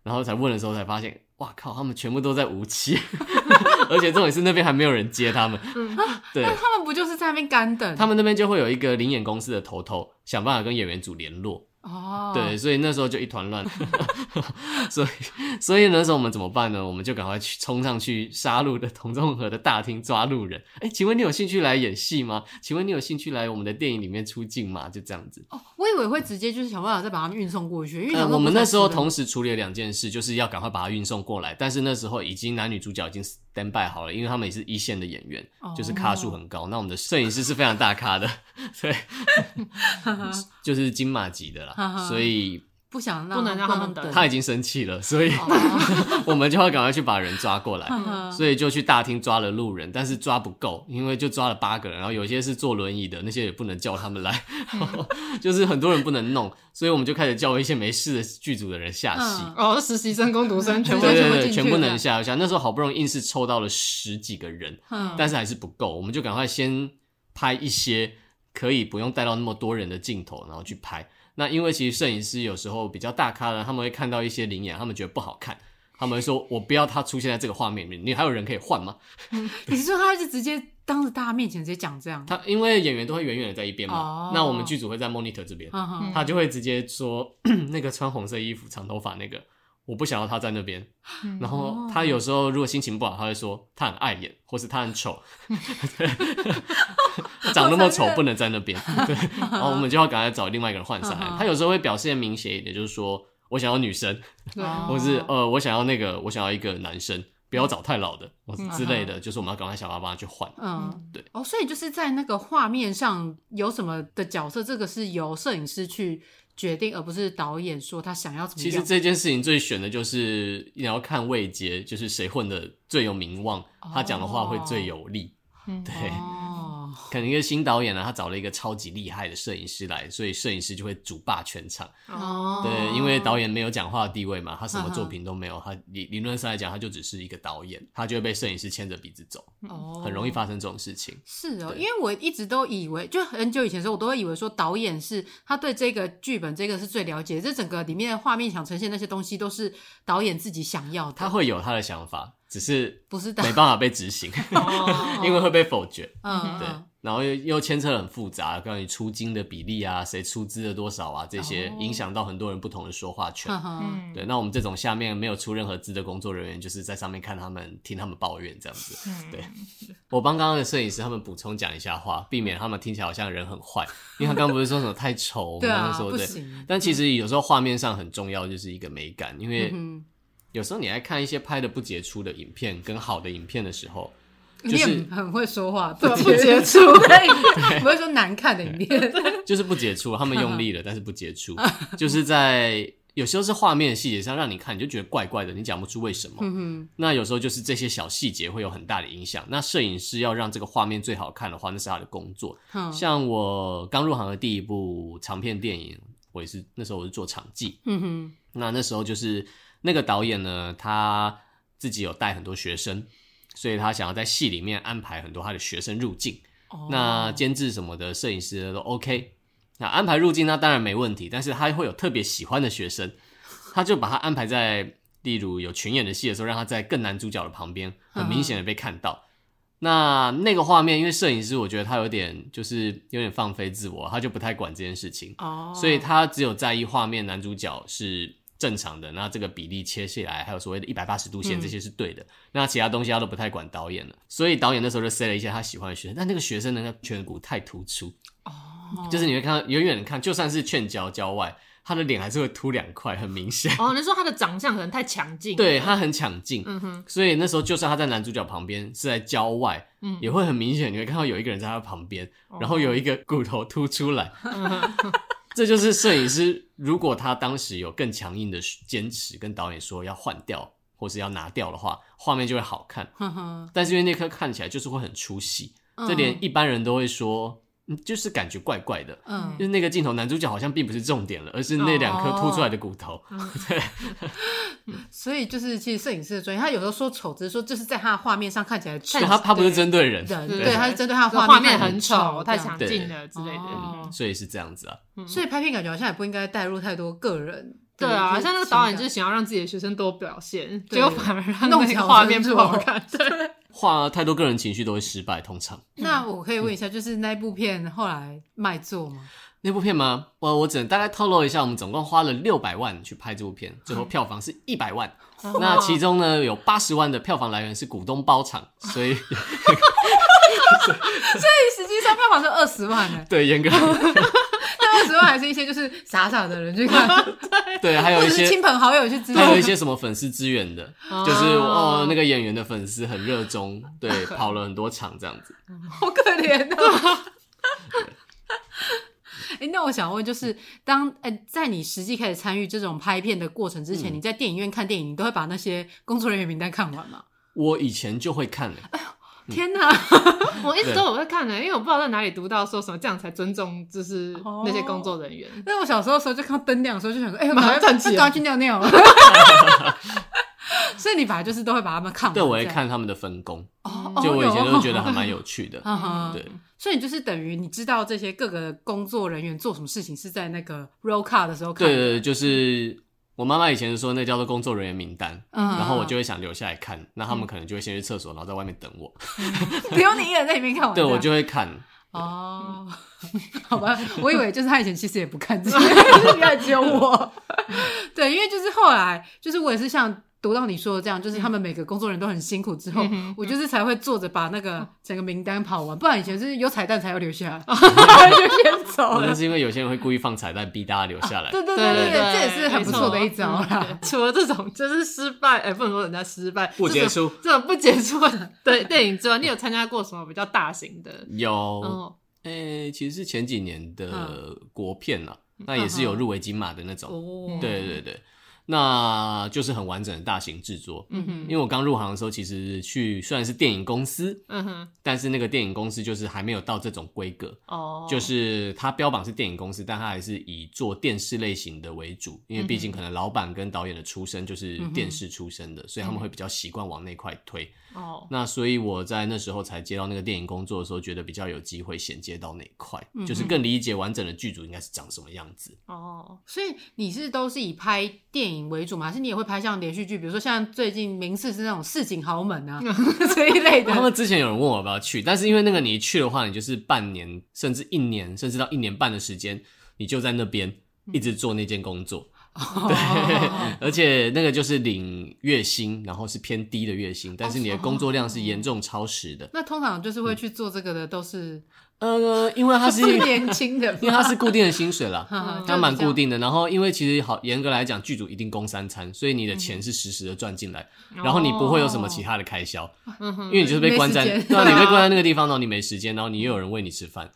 然后才问的时候才发现。哇靠！他们全部都在无期，[laughs] 而且重点是那边还没有人接他们。嗯，对，那他们不就是在那边干等？他们那边就会有一个灵演公司的头头，想办法跟演员组联络。哦，对，所以那时候就一团乱，[laughs] 所以所以那时候我们怎么办呢？我们就赶快去冲上去杀戮的同综合的大厅抓路人。哎，请问你有兴趣来演戏吗？请问你有兴趣来我们的电影里面出镜吗？就这样子。哦，我以为会直接就是想办法再把他们运送过去，因为、呃、我们那时候同时处理了两件事，就是要赶快把他运送过来，但是那时候已经男女主角已经 stand by 好了，因为他们也是一线的演员，哦、就是咖数很高。那我们的摄影师是非常大咖的，[laughs] 对，[laughs] 就是金马级的啦。所以不想不能让他们等，他已经生气了，所以 [laughs] 我们就要赶快去把人抓过来，所以就去大厅抓了路人，但是抓不够，因为就抓了八个人，然后有些是坐轮椅的，那些也不能叫他们来，[laughs] 就是很多人不能弄，所以我们就开始叫一些没事的剧组的人下戏。哦，实习生、工读生全部 [laughs] 对对对，全部能下下。那时候好不容易硬是抽到了十几个人，但是还是不够，我们就赶快先拍一些可以不用带到那么多人的镜头，然后去拍。那因为其实摄影师有时候比较大咖的，他们会看到一些灵眼，他们觉得不好看，他们会说：“我不要他出现在这个画面里面，你还有人可以换吗？” [laughs] 你是说他是直接当着大家面前直接讲这样？他因为演员都会远远的在一边嘛，哦、那我们剧组会在 monitor 这边，嗯、他就会直接说：“ [clears throat] 那个穿红色衣服、长头发那个。”我不想要他在那边，然后他有时候如果心情不好，他会说他很碍眼，或是他很丑，[laughs] 长那么丑不能在那边，对，然后我们就要赶快找另外一个人换上来。他有时候会表现明显一点，就是说我想要女生，或是呃我想要那个我想要一个男生，不要找太老的，或是之类的，就是我们要赶快想办法帮他去换。嗯，对。哦，所以就是在那个画面上有什么的角色，这个是由摄影师去。决定，而不是导演说他想要怎么样。其实这件事情最选的就是你要看魏杰，就是谁混的最有名望，他讲的话会最有利。嗯、对。哦可能一个新导演呢，他找了一个超级厉害的摄影师来，所以摄影师就会主霸全场。哦，对，因为导演没有讲话的地位嘛，他什么作品都没有，他理理论上来讲，他就只是一个导演，他就会被摄影师牵着鼻子走。哦，很容易发生这种事情。是哦，因为我一直都以为，就很久以前的时候，我都会以为说导演是他对这个剧本这个是最了解，这整个里面的画面想呈现那些东西都是导演自己想要的。他会有他的想法，只是不是没办法被执行，[laughs] 因为会被否决。嗯，对。然后又又牵扯很复杂，关于出金的比例啊，谁出资了多少啊，这些影响到很多人不同的说话权。Oh. 对，那我们这种下面没有出任何资的工作人员，就是在上面看他们，听他们抱怨这样子。对，我帮刚刚的摄影师他们补充讲一下话，避免他们听起来好像人很坏，[laughs] 因为他刚刚不是说什么太丑，刚刚说对，但其实有时候画面上很重要，就是一个美感，因为有时候你来看一些拍的不杰出的影片跟好的影片的时候。就是你很会说话，不杰出，[laughs] 不会说难看的一面，就是不杰出。他们用力了，但是不杰出。就是在有时候是画面的细节上让你看，你就觉得怪怪的，你讲不出为什么。嗯哼，那有时候就是这些小细节会有很大的影响。那摄影师要让这个画面最好看的话，那是他的工作。嗯、像我刚入行的第一部长片电影，我也是那时候我是做场记。嗯哼，那那时候就是那个导演呢，他自己有带很多学生，所以他想要在戏里面安排很多他的学生入境。哦、那监制什么的，摄影师都 OK。那安排入境，那当然没问题，但是他会有特别喜欢的学生，他就把他安排在，例如有群演的戏的时候，让他在更男主角的旁边，很明显的被看到。嗯、那那个画面，因为摄影师我觉得他有点就是有点放飞自我，他就不太管这件事情，哦，所以他只有在意画面男主角是正常的，那这个比例切下来，还有所谓的一百八十度线，这些是对的。嗯、那其他东西他都不太管导演了，所以导演那时候就塞了一些他喜欢的学生，但那个学生呢，颧骨太突出，哦。就是你会看到远远看，就算是劝交郊外，他的脸还是会凸两块，很明显。哦，[laughs] 你说他的长相可能太强劲，对，他很抢镜，嗯哼。所以那时候就算他在男主角旁边是在郊外，嗯，也会很明显，你会看到有一个人在他旁边，然后有一个骨头凸出来。哦、[laughs] 这就是摄影师，如果他当时有更强硬的坚持，跟导演说要换掉或是要拿掉的话，画面就会好看。[laughs] 但是因为那颗看起来就是会很出戏，嗯、这连一般人都会说。就是感觉怪怪的，嗯，就是那个镜头，男主角好像并不是重点了，而是那两颗凸出来的骨头，哦、对。[laughs] 所以就是其实摄影师的专业，他有时候说丑，只是说就是在他的画面上看起来丑，他他不是针对人，对，对，他是针对他的画面很丑、太抢镜了之类的，哦、所以是这样子啊。所以拍片感觉好像也不应该带入太多个人。对啊，像那个导演就是想要让自己的学生多表现，结果反而让那个画面不好看。[laughs] 对。画太多个人情绪都会失败，通常。那我可以问一下，就是那部片后来卖座吗？那部片吗？我我只能大概透露一下，我们总共花了六百万去拍这部片，最后票房是一百万。那其中呢，有八十万的票房来源是股东包场，所以，[laughs] 所以实际上票房是二十万呢。[laughs] 对，严格。二十万还是一些就是傻傻的人去看，[laughs] 对，还有一些亲朋好友去支持，还有一些什么粉丝支援的，就是哦那个演员的粉丝很热衷，对，跑了很多场这样子，[laughs] 好可怜哦。[laughs] 哎，那我想问，就是当哎在你实际开始参与这种拍片的过程之前，你在电影院看电影，你都会把那些工作人员名单看完吗？我以前就会看的。天哪！[laughs] 我一直都有在看呢，因为我不知道在哪里读到说什么这样才尊重，就是那些工作人员。那、哦、我小时候的时候就看到灯亮的时候就想说，哎、欸，马上站起来，赶去尿尿。[laughs] 所以你本来就是都会把他们看完。对，我会看他们的分工。哦，就我以前都觉得还蛮有趣的。[laughs] 哦、对，所以你就是等于你知道这些各个工作人员做什么事情是在那个 roll call 的时候看的。对对，就是。我妈妈以前是说那叫做工作人员名单，嗯、然后我就会想留下来看，那他们可能就会先去厕所，然后在外面等我，[laughs] 不用你一个人在里面看完。[laughs] 对，我就会看。哦，好吧，我以为就是他以前其实也不看这些，[laughs] 就是原来只有我。对，因为就是后来，就是我也是像。读到你说的这样，就是他们每个工作人员都很辛苦之后，嗯、我就是才会坐着把那个整个名单跑完，不然以前是有彩蛋才要留下来，[laughs] 就先走了。那是因为有些人会故意放彩蛋逼大家留下来。啊、对对对对，对，对，这也是很不错的一招啦。除了这种就是失败，哎、欸，不能说人家失败不结束，这种不结束的对电影之外，你有参加过什么比较大型的？有，哎、嗯欸，其实是前几年的国片了，嗯、那也是有入围金马的那种。哦，对对对。那就是很完整的大型制作，嗯哼，因为我刚入行的时候，其实去虽然是电影公司，嗯哼，但是那个电影公司就是还没有到这种规格，哦，就是它标榜是电影公司，但它还是以做电视类型的为主，因为毕竟可能老板跟导演的出身就是电视出身的，嗯，所以他们会比较习惯往那块推。哦，那所以我在那时候才接到那个电影工作的时候，觉得比较有机会衔接到那一块，嗯、就是更理解完整的剧组应该是长什么样子。哦，所以你是都是以拍电影为主嘛？还是你也会拍像连续剧，比如说像最近名次是那种市井豪门啊 [laughs] 这一类的？他们之前有人问我要不要去，但是因为那个你一去的话，你就是半年甚至一年，甚至到一年半的时间，你就在那边一直做那件工作。嗯对，而且那个就是领月薪，然后是偏低的月薪，但是你的工作量是严重超时的。那通常就是会去做这个的都是，呃，因为他是 [laughs] 年轻的，[laughs] 因为他是固定的薪水啦，[laughs] 他蛮固定的。然后因为其实好严格来讲，剧组一定供三餐，所以你的钱是实时的赚进来，然后你不会有什么其他的开销，因为你就是被关在，对啊，你被关在那个地方，然后你没时间，然后你又有人喂你吃饭，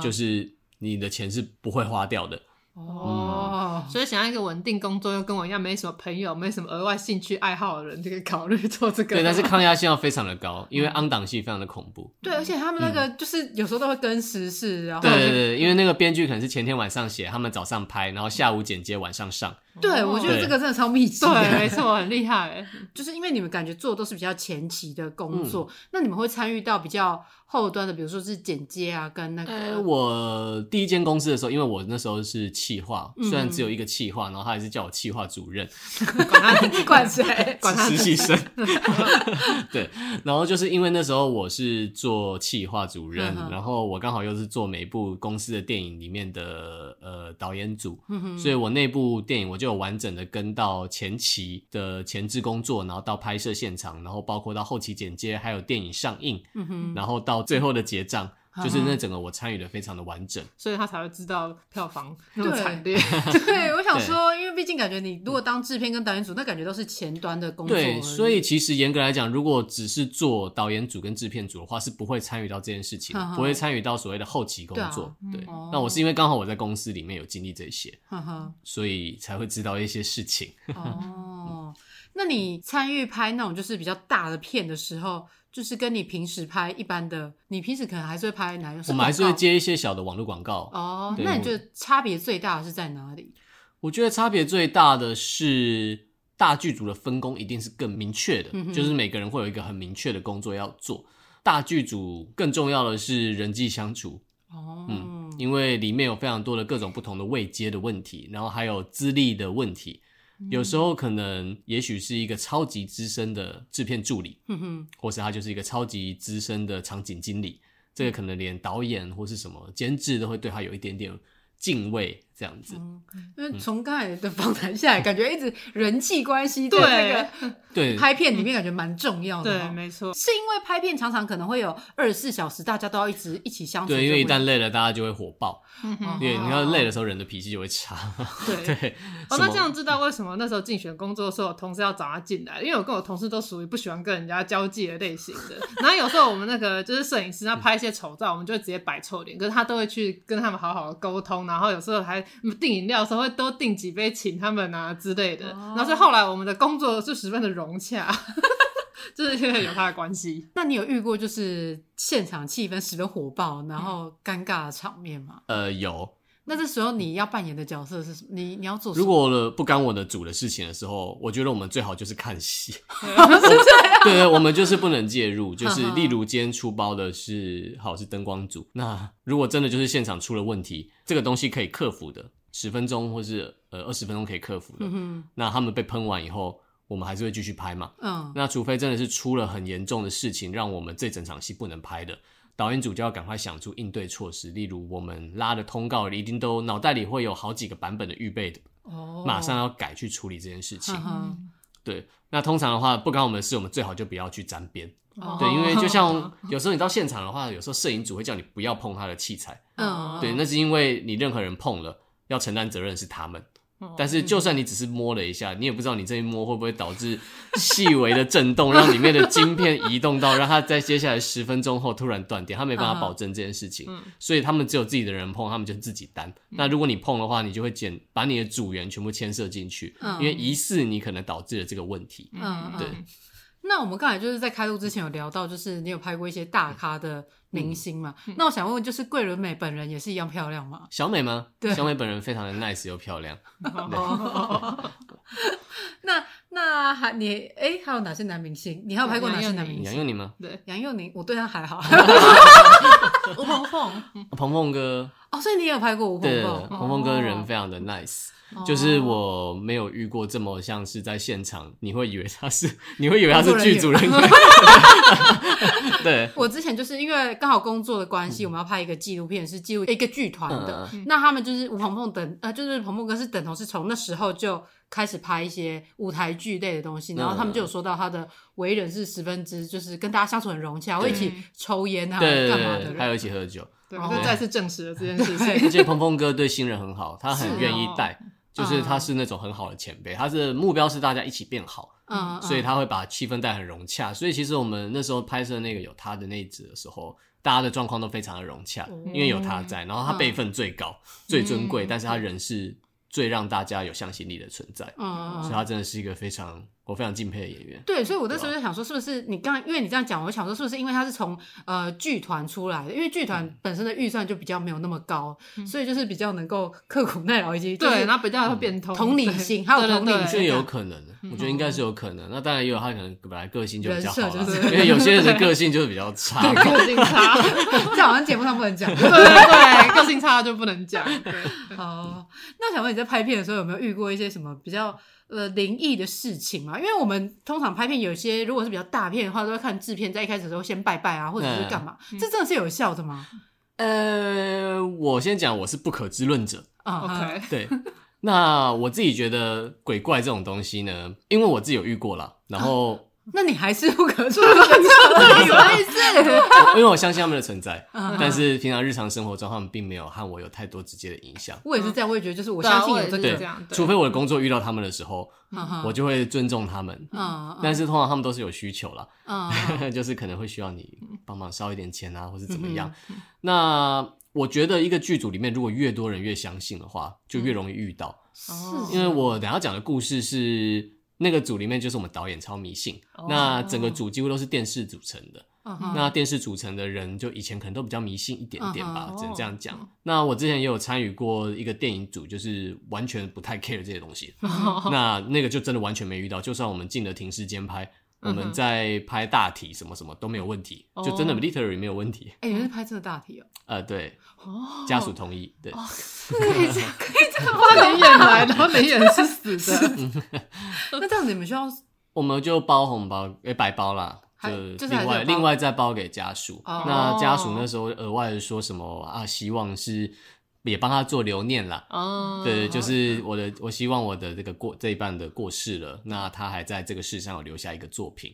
就是你的钱是不会花掉的。哦。哦，所以想要一个稳定工作，又跟我一样没什么朋友、没什么额外兴趣爱好的人，就可以考虑做这个。对，但是抗压性要非常的高，因为 on 档戏非常的恐怖。对，而且他们那个就是有时候都会跟时事，然后对对对，因为那个编剧可能是前天晚上写，他们早上拍，然后下午剪接，晚上上。对，我觉得这个真的超密集。对，没错，很厉害。[laughs] 就是因为你们感觉做的都是比较前期的工作，那你们会参与到比较。后端的，比如说是剪接啊，跟那个。呃，我第一间公司的时候，因为我那时候是企划，虽然只有一个企划，然后他还是叫我企划主任，管他 [laughs] 管谁，管他实习生。[laughs] 对，然后就是因为那时候我是做企划主任，然后我刚好又是做每部公司的电影里面的呃导演组，所以我那部电影我就有完整的跟到前期的前置工作，然后到拍摄现场，然后包括到后期剪接，还有电影上映，然后到。最后的结账，就是那整个我参与的非常的完整，所以他才会知道票房那么惨烈。[laughs] 对，我想说，因为毕竟感觉你如果当制片跟导演组，那感觉都是前端的工作。对，所以其实严格来讲，如果只是做导演组跟制片组的话，是不会参与到这件事情，不会参与到所谓的后期工作。对，那我是因为刚好我在公司里面有经历这些，所以才会知道一些事情。哦，那你参与拍那种就是比较大的片的时候，就是跟你平时拍一般的，你平时可能还是会拍哪种？我们还是会接一些小的网络广告。哦，那你觉得差别最大的是在哪里？我觉得差别最大的是大剧组的分工一定是更明确的，嗯、就是每个人会有一个很明确的工作要做。大剧组更重要的是人际相处。哦，嗯，因为里面有非常多的各种不同的未接的问题，然后还有资历的问题。有时候可能，也许是一个超级资深的制片助理，嗯哼，或是他就是一个超级资深的场景经理，这个可能连导演或是什么监制都会对他有一点点敬畏。这样子，因为从刚才的访谈下来，感觉一直人际关系对这个对 [laughs] 拍片里面感觉蛮重要的。对，没错，是因为拍片常常可能会有二十四小时，大家都要一直一起相处。对，因为一旦累了，大家就会火爆。对，你要累的时候，人的脾气就会差。[laughs] 对对。哦，那这样知道为什么那时候竞选工作的时候，同事要找他进来？因为我跟我同事都属于不喜欢跟人家交际的类型的。[laughs] 然后有时候我们那个就是摄影师，他拍一些丑照，我们就会直接摆臭脸，可是他都会去跟他们好好的沟通，然后有时候还订饮料的时候。会多订几杯请他们啊之类的，然后所以后来我们的工作是十分的融洽，就是因为有他的关系。[laughs] 那你有遇过就是现场气氛十分火爆，然后尴尬的场面吗？呃，有。那这时候你要扮演的角色是什么？你你要做什么？如果了不干我的主的事情的时候，我觉得我们最好就是看戏。[laughs] 对对，我们就是不能介入。就是例如今天出包的是好是灯光组，那如果真的就是现场出了问题，这个东西可以克服的。十分钟或是呃二十分钟可以克服的，嗯、哼那他们被喷完以后，我们还是会继续拍嘛。嗯，那除非真的是出了很严重的事情，让我们这整场戏不能拍的，导演组就要赶快想出应对措施。例如我们拉的通告一定都脑袋里会有好几个版本的预备的，哦，马上要改去处理这件事情。对，那通常的话不关我们的事，我们最好就不要去沾边。哦、对，因为就像 [laughs] 有时候你到现场的话，有时候摄影组会叫你不要碰他的器材。嗯，对，那是因为你任何人碰了。要承担责任是他们，但是就算你只是摸了一下，你也不知道你这一摸会不会导致细微的震动，[laughs] 让里面的晶片移动到，让它在接下来十分钟后突然断电，他没办法保证这件事情，所以他们只有自己的人碰，他们就自己担。那如果你碰的话，你就会捡把你的组员全部牵涉进去，因为疑似你可能导致了这个问题。嗯，对。那我们刚才就是在开录之前有聊到，就是你有拍过一些大咖的明星嘛？嗯、那我想问问，就是桂纶镁本人也是一样漂亮吗？小美吗？对，小美本人非常的 nice 又漂亮。[laughs] [laughs] 那那还你哎、欸，还有哪些男明星？你还有拍过哪些男明星？杨佑宁吗？对，杨佑宁，我对他还好。[laughs] 吴鹏凤，鹏凤哥。哦，所以你也有拍过吴鹏凤？鹏凤哥人非常的 nice。就是我没有遇过这么像是在现场，你会以为他是，你会以为他是剧组人员。对，我之前就是因为刚好工作的关系，我们要拍一个纪录片，是记录一个剧团的。那他们就是吴鹏鹏等，呃，就是鹏鹏哥是等同是从那时候就开始拍一些舞台剧类的东西，然后他们就有说到他的为人是十分之，就是跟大家相处很融洽，会一起抽烟啊，干嘛的，还有一起喝酒。[laughs] 然后再次证实了这件事情。而且鹏鹏哥对新人很好，他很愿意带。就是他是那种很好的前辈，他是目标是大家一起变好，嗯，所以他会把气氛带很融洽。所以其实我们那时候拍摄那个有他的那一集的时候，大家的状况都非常的融洽，因为有他在。然后他辈分最高、最尊贵，但是他人是最让大家有向心力的存在。嗯，所以他真的是一个非常。我非常敬佩的演员，对，所以我那时候就想说，是不是你刚，因为你这样讲，我想说，是不是因为他是从呃剧团出来的？因为剧团本身的预算就比较没有那么高，所以就是比较能够刻苦耐劳，以及对，然后比较会变通同理心，还有同理心，有可能，我觉得应该是有可能。那当然也有他可能本来个性就比较好，因为有些人的个性就是比较差，个性差，[laughs] 这好像节目上不能讲，[laughs] 对对，个性差就不能讲。对，好，那想问你在拍片的时候有没有遇过一些什么比较？呃，灵异的事情嘛，因为我们通常拍片，有些如果是比较大片的话，都会看制片在一开始的时候先拜拜啊，或者是干嘛，嗯、这真的是有效的吗？呃，我先讲，我是不可知论者啊。OK，对，那我自己觉得鬼怪这种东西呢，因为我自己有遇过啦，然后。啊那你还是不可说的，什么意思？因为我相信他们的存在，但是平常日常生活中，他们并没有和我有太多直接的影响。我也是这样，我也觉得就是我相信有这个这样，除非我的工作遇到他们的时候，我就会尊重他们。但是通常他们都是有需求啦，[laughs] 就是可能会需要你帮忙烧一点钱啊，或是怎么样。那我觉得一个剧组里面，如果越多人越相信的话，就越容易遇到。是，因为我等下讲的故事是。那个组里面就是我们导演超迷信，oh. 那整个组几乎都是电视组成的。Uh. 那电视组成的人就以前可能都比较迷信一点点吧，uh. 只能这样讲。Uh. 那我之前也有参与过一个电影组，就是完全不太 care 这些东西。Uh. 那那个就真的完全没遇到，就算我们进了停尸间拍。我们在拍大体，什么什么都没有问题，就真的 literally 没有问题。哎，你们是拍这个大体哦？呃，对，家属同意，对。[laughs] 可以这样，可以这样把脸演来，然后脸演是死的。那这样子你们需要？我们就包红包，诶，白包啦，就另外另外再包给家属。那家属那时候额外的说什么啊？希望是。也帮他做留念啦。哦，对，就是我的，我希望我的这个过这一半的过世了，那他还在这个世上有留下一个作品。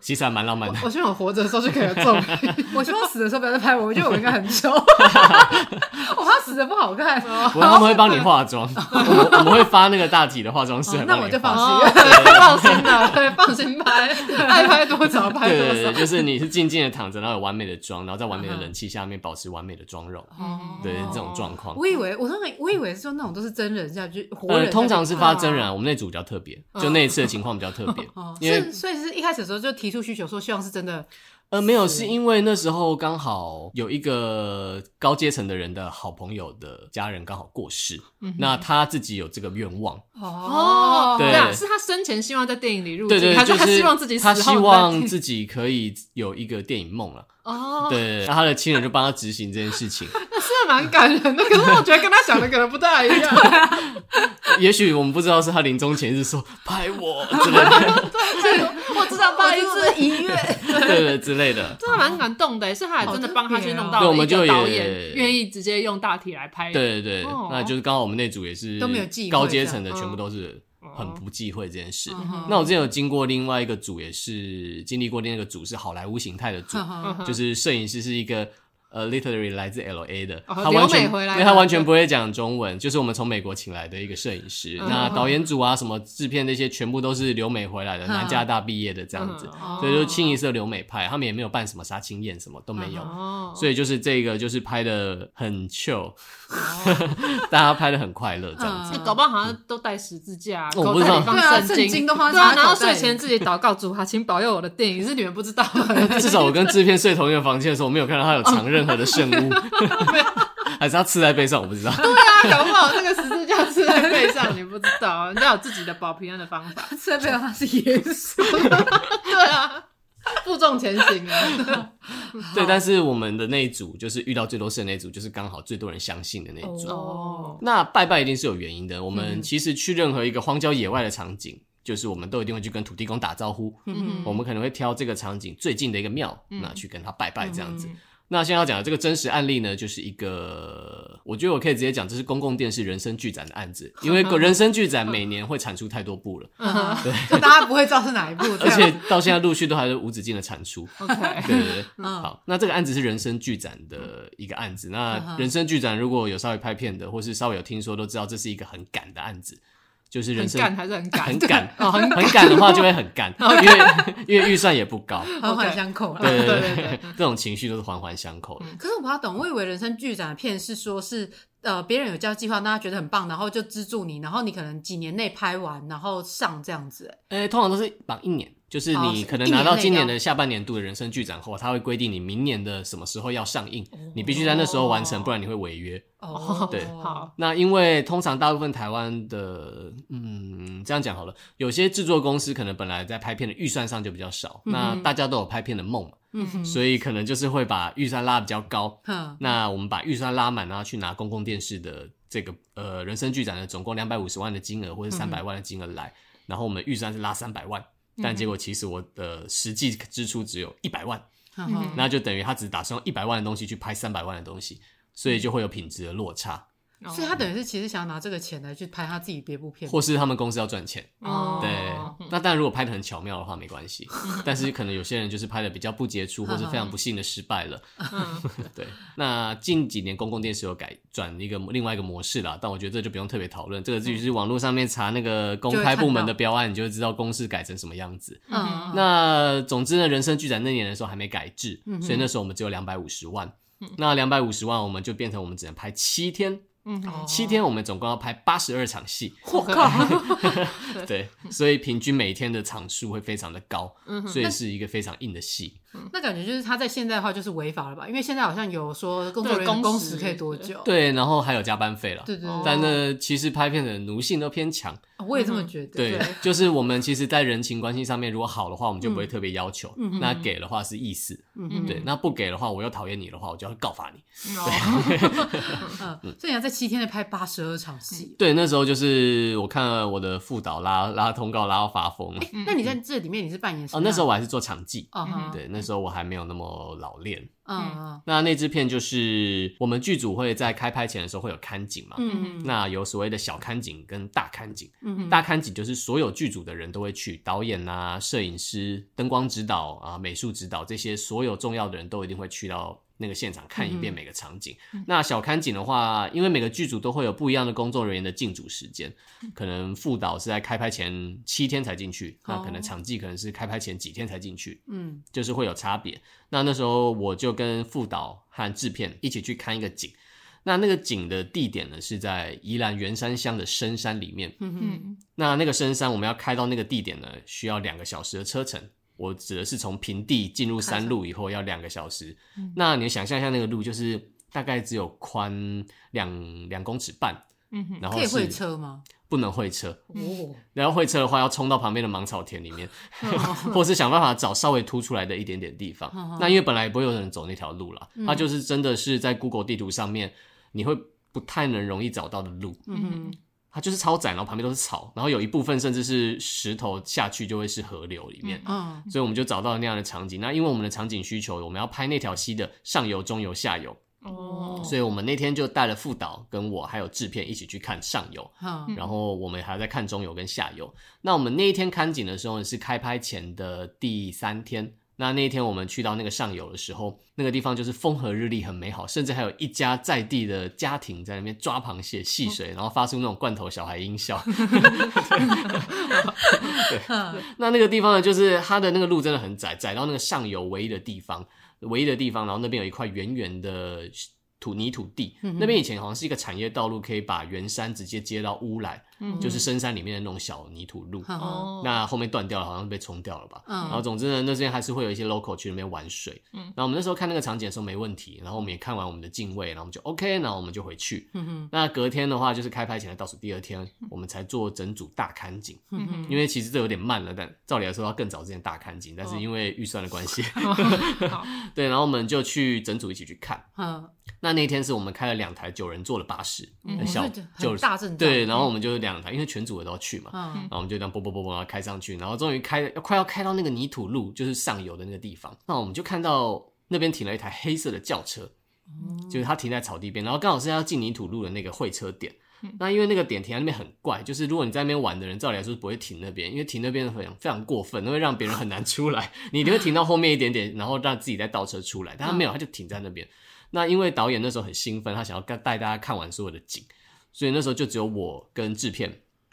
其实还蛮浪漫的。我希望我活着的时候就可以做。[laughs] 我希望死的时候不要再拍我，我觉得我应该很丑。[laughs] [laughs] 我怕死的不好看。我他们会帮你化妆，我们会发那个大体的化妆师。那我就放心，放心了，对，放心拍，爱拍多少拍多少。对对对，就是你是静静的躺着，然后有完美的妆，然后在完美的冷气下面保持完美的妆容。对，这种状况。我以为我说我以为是说那种都是真人下去活人。通常是发真人，我们那组比较特别，就那一次的情况比较特别。因为所以是一开始的时候就提出需求，说希望是真的。呃，没有，是因为那时候刚好有一个高阶层的人的好朋友的家人刚好过世，那他自己有这个愿望。哦，对啊，是他生前希望在电影里入镜，还是他希望自己他希望 [laughs] 自己可以有一个电影梦了。哦，对，那他的亲人就帮他执行这件事情。那是蛮感人的，可是我觉得跟他想的可能不太一样。也许我们不知道是他临终前是说拍我之类的。对，我知道拍一次遗愿，对对之类的，真的蛮感动的。是他还真的帮他去弄到了一个导演愿意直接用大体来拍。对对对，那就是刚好我们那组也是都没有高阶层的，全部都是很不忌讳这件事。那我之前有经过另外一个组，也是经历过另外一个组是好莱坞形态的组，就是摄影师是一个。呃，literally 来自 L A 的，他完全，因为他完全不会讲中文，就是我们从美国请来的一个摄影师。那导演组啊，什么制片那些，全部都是留美回来的，南加大毕业的这样子，所以就清一色留美派。他们也没有办什么杀青宴，什么都没有，所以就是这个就是拍的很 chill，[laughs] 大家拍的很快乐这样子。搞不好好像都带十字架，我不知道，对啊，圣经都放在，然后睡前自己祷告主啊，请保佑我的电影，是你们不知道。[laughs] 至少我跟制片睡同一个房间的时候，我没有看到他有藏任何的圣物，[laughs] 还是他刺在背上？我不知道。对啊，搞不好那个十字架刺在背上，你不知道，人家有自己的保平安的方法。刺在背上他是耶稣。对啊，[laughs] 负重前行啊。[laughs] 对，但是我们的那一组就是遇到最多事的那一组，就是刚好最多人相信的那一组。哦。那拜拜一定是有原因的。我们其实去任何一个荒郊野外的场景，就是我们都一定会去跟土地公打招呼。嗯。我们可能会挑这个场景最近的一个庙，那去跟他拜拜这样子。那现在要讲的这个真实案例呢，就是一个，我觉得我可以直接讲，这是公共电视人生剧展的案子，[laughs] 因为人生剧展每年会产出太多部了，[laughs] 对，[laughs] 就大家不会知道是哪一部，而且到现在陆续都还是无止境的产出。OK，对对对，好，那这个案子是人生剧展的一个案子。那人生剧展如果有稍微拍片的，或是稍微有听说，都知道这是一个很赶的案子。就是人生干还是很赶，很赶 [laughs] 哦，很很赶的话就会很干，[laughs] 因为因为预算也不高，[laughs] 环环相扣了。对对对对，这种情绪都是环环相扣的。可是我不太懂，我以为人生剧展的片是说是呃别人有交计划，大家觉得很棒，然后就资助你，然后你可能几年内拍完，然后上这样子。哎，通常都是绑一年。就是你可能拿到今年的下半年度的人生剧展后，他会规定你明年的什么时候要上映，你必须在那时候完成，不然你会违约。哦，[laughs] 对，好。那因为通常大部分台湾的，嗯，这样讲好了，有些制作公司可能本来在拍片的预算上就比较少，那大家都有拍片的梦，嗯，所以可能就是会把预算拉比较高。那我们把预算拉满，然后去拿公共电视的这个呃人生剧展的总共两百五十万的金额或者三百万的金额来，然后我们预算是拉三百万。但结果其实我的实际支出只有一百万，[laughs] 嗯，那就等于他只打算用一百万的东西去拍三百万的东西，所以就会有品质的落差。所以他等于是其实想要拿这个钱来去拍他自己别部片，或是他们公司要赚钱。哦，对。那当然，如果拍的很巧妙的话，没关系。但是可能有些人就是拍的比较不杰出，或是非常不幸的失败了。[laughs] 对。那近几年公共电视有改转一个另外一个模式啦，但我觉得这就不用特别讨论。这个至于是网络上面查那个公开部门的标案，你就会知道公式改成什么样子。嗯。那总之呢，人生剧展那年的时候还没改制，所以那时候我们只有两百五十万。那两百五十万，我们就变成我们只能拍七天。嗯，七天我们总共要拍八十二场戏，我靠！[laughs] 对，所以平均每天的场数会非常的高，所以是一个非常硬的戏。那感觉就是他在现在的话就是违法了吧？因为现在好像有说工作人员工时可以多久？对，然后还有加班费了。对对。但呢，其实拍片的奴性都偏强。我也这么觉得。对，就是我们其实，在人情关系上面，如果好的话，我们就不会特别要求。那给的话是意思。嗯对，那不给的话，我又讨厌你的话，我就要告发你。[laughs] 嗯。所以你要在七天内拍八十二场戏。对，那时候就是我看了我的副导拉拉通告拉到发疯了。那你在这里面你是扮演什么？哦，那时候我还是做场记。哦。对，那时候我还没有那么老练。嗯，那那支片就是我们剧组会在开拍前的时候会有看景嘛。嗯，那有所谓的小看景跟大看景。嗯，大看景就是所有剧组的人都会去，导演啊、摄影师、灯光指导啊、美术指导这些所有重要的人都一定会去到。那个现场看一遍每个场景。嗯、那小看景的话，因为每个剧组都会有不一样的工作人员的进组时间，可能副导是在开拍前七天才进去，哦、那可能场记可能是开拍前几天才进去，嗯，就是会有差别。那那时候我就跟副导和制片一起去看一个景，那那个景的地点呢是在宜兰员山乡的深山里面，嗯哼，那那个深山我们要开到那个地点呢，需要两个小时的车程。我指的是从平地进入山路以后要两个小时，嗯、那你想象一下那个路就是大概只有宽两两公尺半，嗯哼，然后可以会车吗？不能会车哦，然后会车的话要冲到旁边的芒草田里面，[laughs] 哦、[laughs] 或是想办法找稍微凸出来的一点点地方。哦、那因为本来也不会有人走那条路啦，嗯、它就是真的是在 Google 地图上面你会不太能容易找到的路，嗯哼。它就是超窄，然后旁边都是草，然后有一部分甚至是石头下去就会是河流里面，嗯，所以我们就找到了那样的场景。那因为我们的场景需求，我们要拍那条溪的上游、中游、下游，哦，所以我们那天就带了副导跟我还有制片一起去看上游，嗯，然后我们还在看中游跟下游。那我们那一天看景的时候呢，是开拍前的第三天。那那一天我们去到那个上游的时候，那个地方就是风和日丽，很美好，甚至还有一家在地的家庭在那边抓螃蟹、戏水，然后发出那种罐头小孩音效。[laughs] 对，那那个地方呢，就是它的那个路真的很窄，窄到那个上游唯一的地方，唯一的地方，然后那边有一块圆圆的。土泥土地，那边以前好像是一个产业道路，可以把圆山直接接到乌来，嗯、就是深山里面的那种小泥土路。哦、那后面断掉了，好像被冲掉了吧？嗯、然后总之呢，那边还是会有一些 local 去那边玩水。嗯，然后我们那时候看那个场景的时候没问题，然后我们也看完我们的敬畏，然后我们就 OK，然后我们就回去。嗯哼那隔天的话，就是开拍前的倒数第二天，我们才做整组大看景。嗯哼因为其实这有点慢了，但照理来说要更早之前大看景，但是因为预算的关系，[laughs] 哦、[laughs] 对，然后我们就去整组一起去看。嗯那那天是我们开了两台九人座的巴士，很小，就是大阵仗。对，然后我们就两台，因为全组的都要去嘛，然后我们就这样啵啵啵啵开上去，然后终于开，要快要开到那个泥土路，就是上游的那个地方。那我们就看到那边停了一台黑色的轿车，就是它停在草地边，然后刚好是要进泥土路的那个会车点。那因为那个点停在那边很怪，就是如果你在那边玩的人，照理来说是不会停那边，因为停那边非常非常过分，那会让别人很难出来。你一定会停到后面一点点，然后让自己再倒车出来。但他没有，他就停在那边。那因为导演那时候很兴奋，他想要带大家看完所有的景，所以那时候就只有我跟制片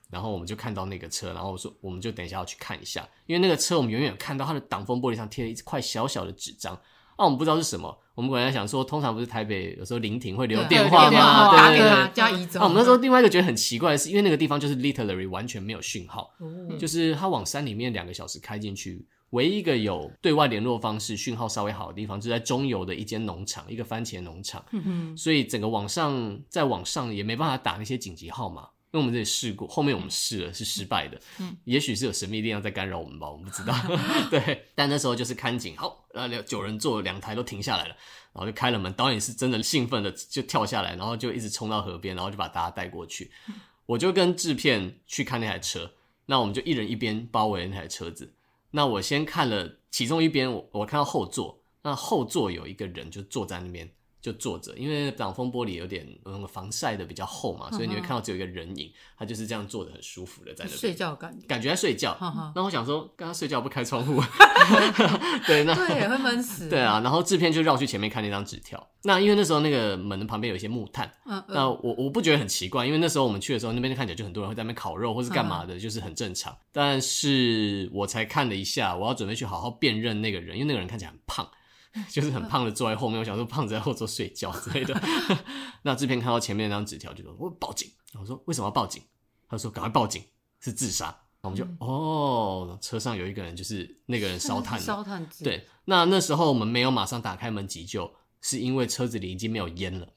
然后我们就看到那个车，然后我说我们就等一下要去看一下，因为那个车我们远远看到它的挡风玻璃上贴了一块小小的纸张，啊，我们不知道是什么，我们本来想说，通常不是台北有时候临停会留电话吗？对对对，对，加移走。啊，我们那时候另外一个觉得很奇怪的是，因为那个地方就是 literally 完全没有讯号，哦、就是它往山里面两个小时开进去。唯一一个有对外联络方式、讯号稍微好的地方，就在中游的一间农场，一个番茄农场。嗯哼，所以整个网上在网上也没办法打那些紧急号码，因为我们这里试过，后面我们试了是失败的。嗯，也许是有神秘力量在干扰我们吧，我们不知道。[laughs] 对，但那时候就是看紧，好，然后九人座两台都停下来了，然后就开了门。导演是真的兴奋的就跳下来，然后就一直冲到河边，然后就把大家带过去。我就跟制片去看那台车，那我们就一人一边包围那台车子。那我先看了其中一边，我我看到后座，那后座有一个人就坐在那边。就坐着，因为挡风玻璃有点那个防晒的比较厚嘛，所以你会看到只有一个人影，他就是这样坐着很舒服的在那边睡觉感觉，感觉在睡觉。那我想说，刚刚睡觉不开窗户，[laughs] 对，那对会闷死。[laughs] 对啊，然后制片就绕去前面看那张纸条。那因为那时候那个门旁边有一些木炭，那我我不觉得很奇怪，因为那时候我们去的时候，那边看起来就很多人会在那边烤肉或是干嘛的，就是很正常。但是我才看了一下，我要准备去好好辨认那个人，因为那个人看起来很胖。[laughs] 就是很胖的坐在后面，我想说胖子在后座睡觉之类的。[laughs] 那制片看到前面那张纸条，就说我报警。我说为什么要报警？他说赶快报警，是自杀。我们就、嗯、哦，车上有一个人，就是那个人烧炭的。烧炭。对，那那时候我们没有马上打开门急救，是因为车子里已经没有烟了。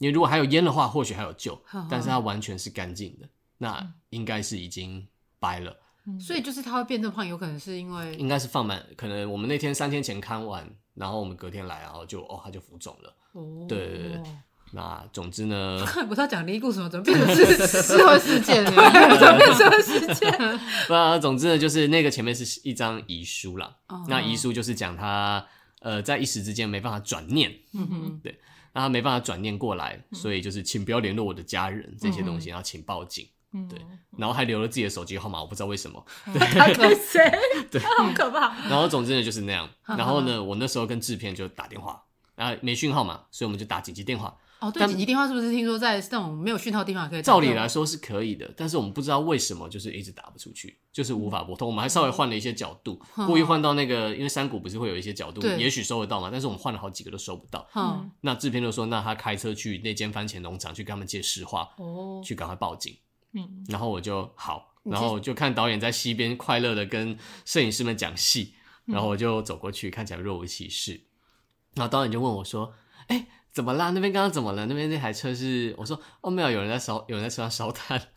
因为如果还有烟的话，或许还有救，但是它完全是干净的，那应该是已经掰了。所以就是他会变这么胖，有可能是因为应该是放满，可能我们那天三天前看完。然后我们隔天来，然后就哦，他就浮肿了。哦，对对对。那总之呢，[laughs] 不是要讲灵异故事吗？怎么变成是 [laughs] 社会事件了？[laughs] 怎么变成社会事件？那总之呢，就是那个前面是一张遗书啦。哦、那遗书就是讲他呃，在一时之间没办法转念。嗯哼。对，那他没办法转念过来，所以就是请不要联络我的家人这些东西，然后请报警。对，然后还留了自己的手机号码，我不知道为什么。对，他跟谁？对，[laughs] 好可怕。然后总之呢就是那样。然后呢，我那时候跟制片就打电话，然后没讯号嘛，所以我们就打紧急电话。哦，对，紧急电话是不是听说在那种没有讯号的地方可以？照理来说是可以的，但是我们不知道为什么就是一直打不出去，就是无法拨通。我们还稍微换了一些角度，故意换到那个，因为山谷不是会有一些角度，也许收得到嘛，但是我们换了好几个都收不到。嗯，那制片就说，那他开车去那间番茄农场去跟他们借实话，哦，去赶快报警。嗯，然后我就好，然后我就看导演在溪边快乐的跟摄影师们讲戏，然后我就走过去，看起来若无其事。然后导演就问我说：“哎，怎么啦？那边刚刚怎么了？那边那台车是？”我说：“哦，没有，有人在烧，有人在车上烧炭。[laughs] ”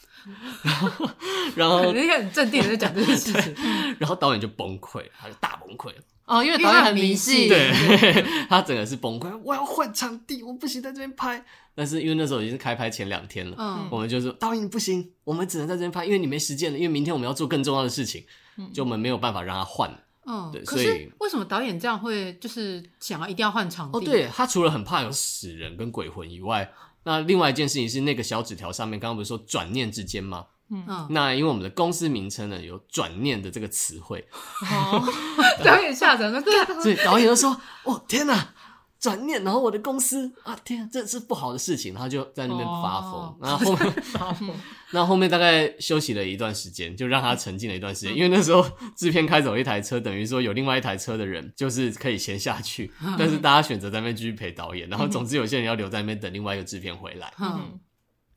然后，然后 [laughs] 你很镇定的在讲这件事情，[laughs] 然后导演就崩溃，他就大崩溃了。哦，因为导演很迷信，对，[laughs] [laughs] 他整个是崩溃。我要换场地，我不行在这边拍。但是因为那时候已经是开拍前两天了，嗯，我们就说导演不行，我们只能在这边拍，因为你没时间了，因为明天我们要做更重要的事情，嗯，就我们没有办法让他换。嗯，对，所以为什么导演这样会就是想要一定要换场地？哦，对，他除了很怕有死人跟鬼魂以外，那另外一件事情是那个小纸条上面，刚刚不是说转念之间吗？嗯，那因为我们的公司名称呢有“转念”的这个词汇，哦，[laughs] 导演吓着了，对，所以导演就说：“哦，天哪，转念！”然后我的公司啊，天啊，这是不好的事情，然后就在那边发疯，然后后面发疯，[laughs] 然后后面大概休息了一段时间，就让他沉浸了一段时间，因为那时候制片开走了一台车，等于说有另外一台车的人就是可以先下去，[laughs] 但是大家选择在那边继续陪导演，然后总之有些人要留在那边等另外一个制片回来。嗯，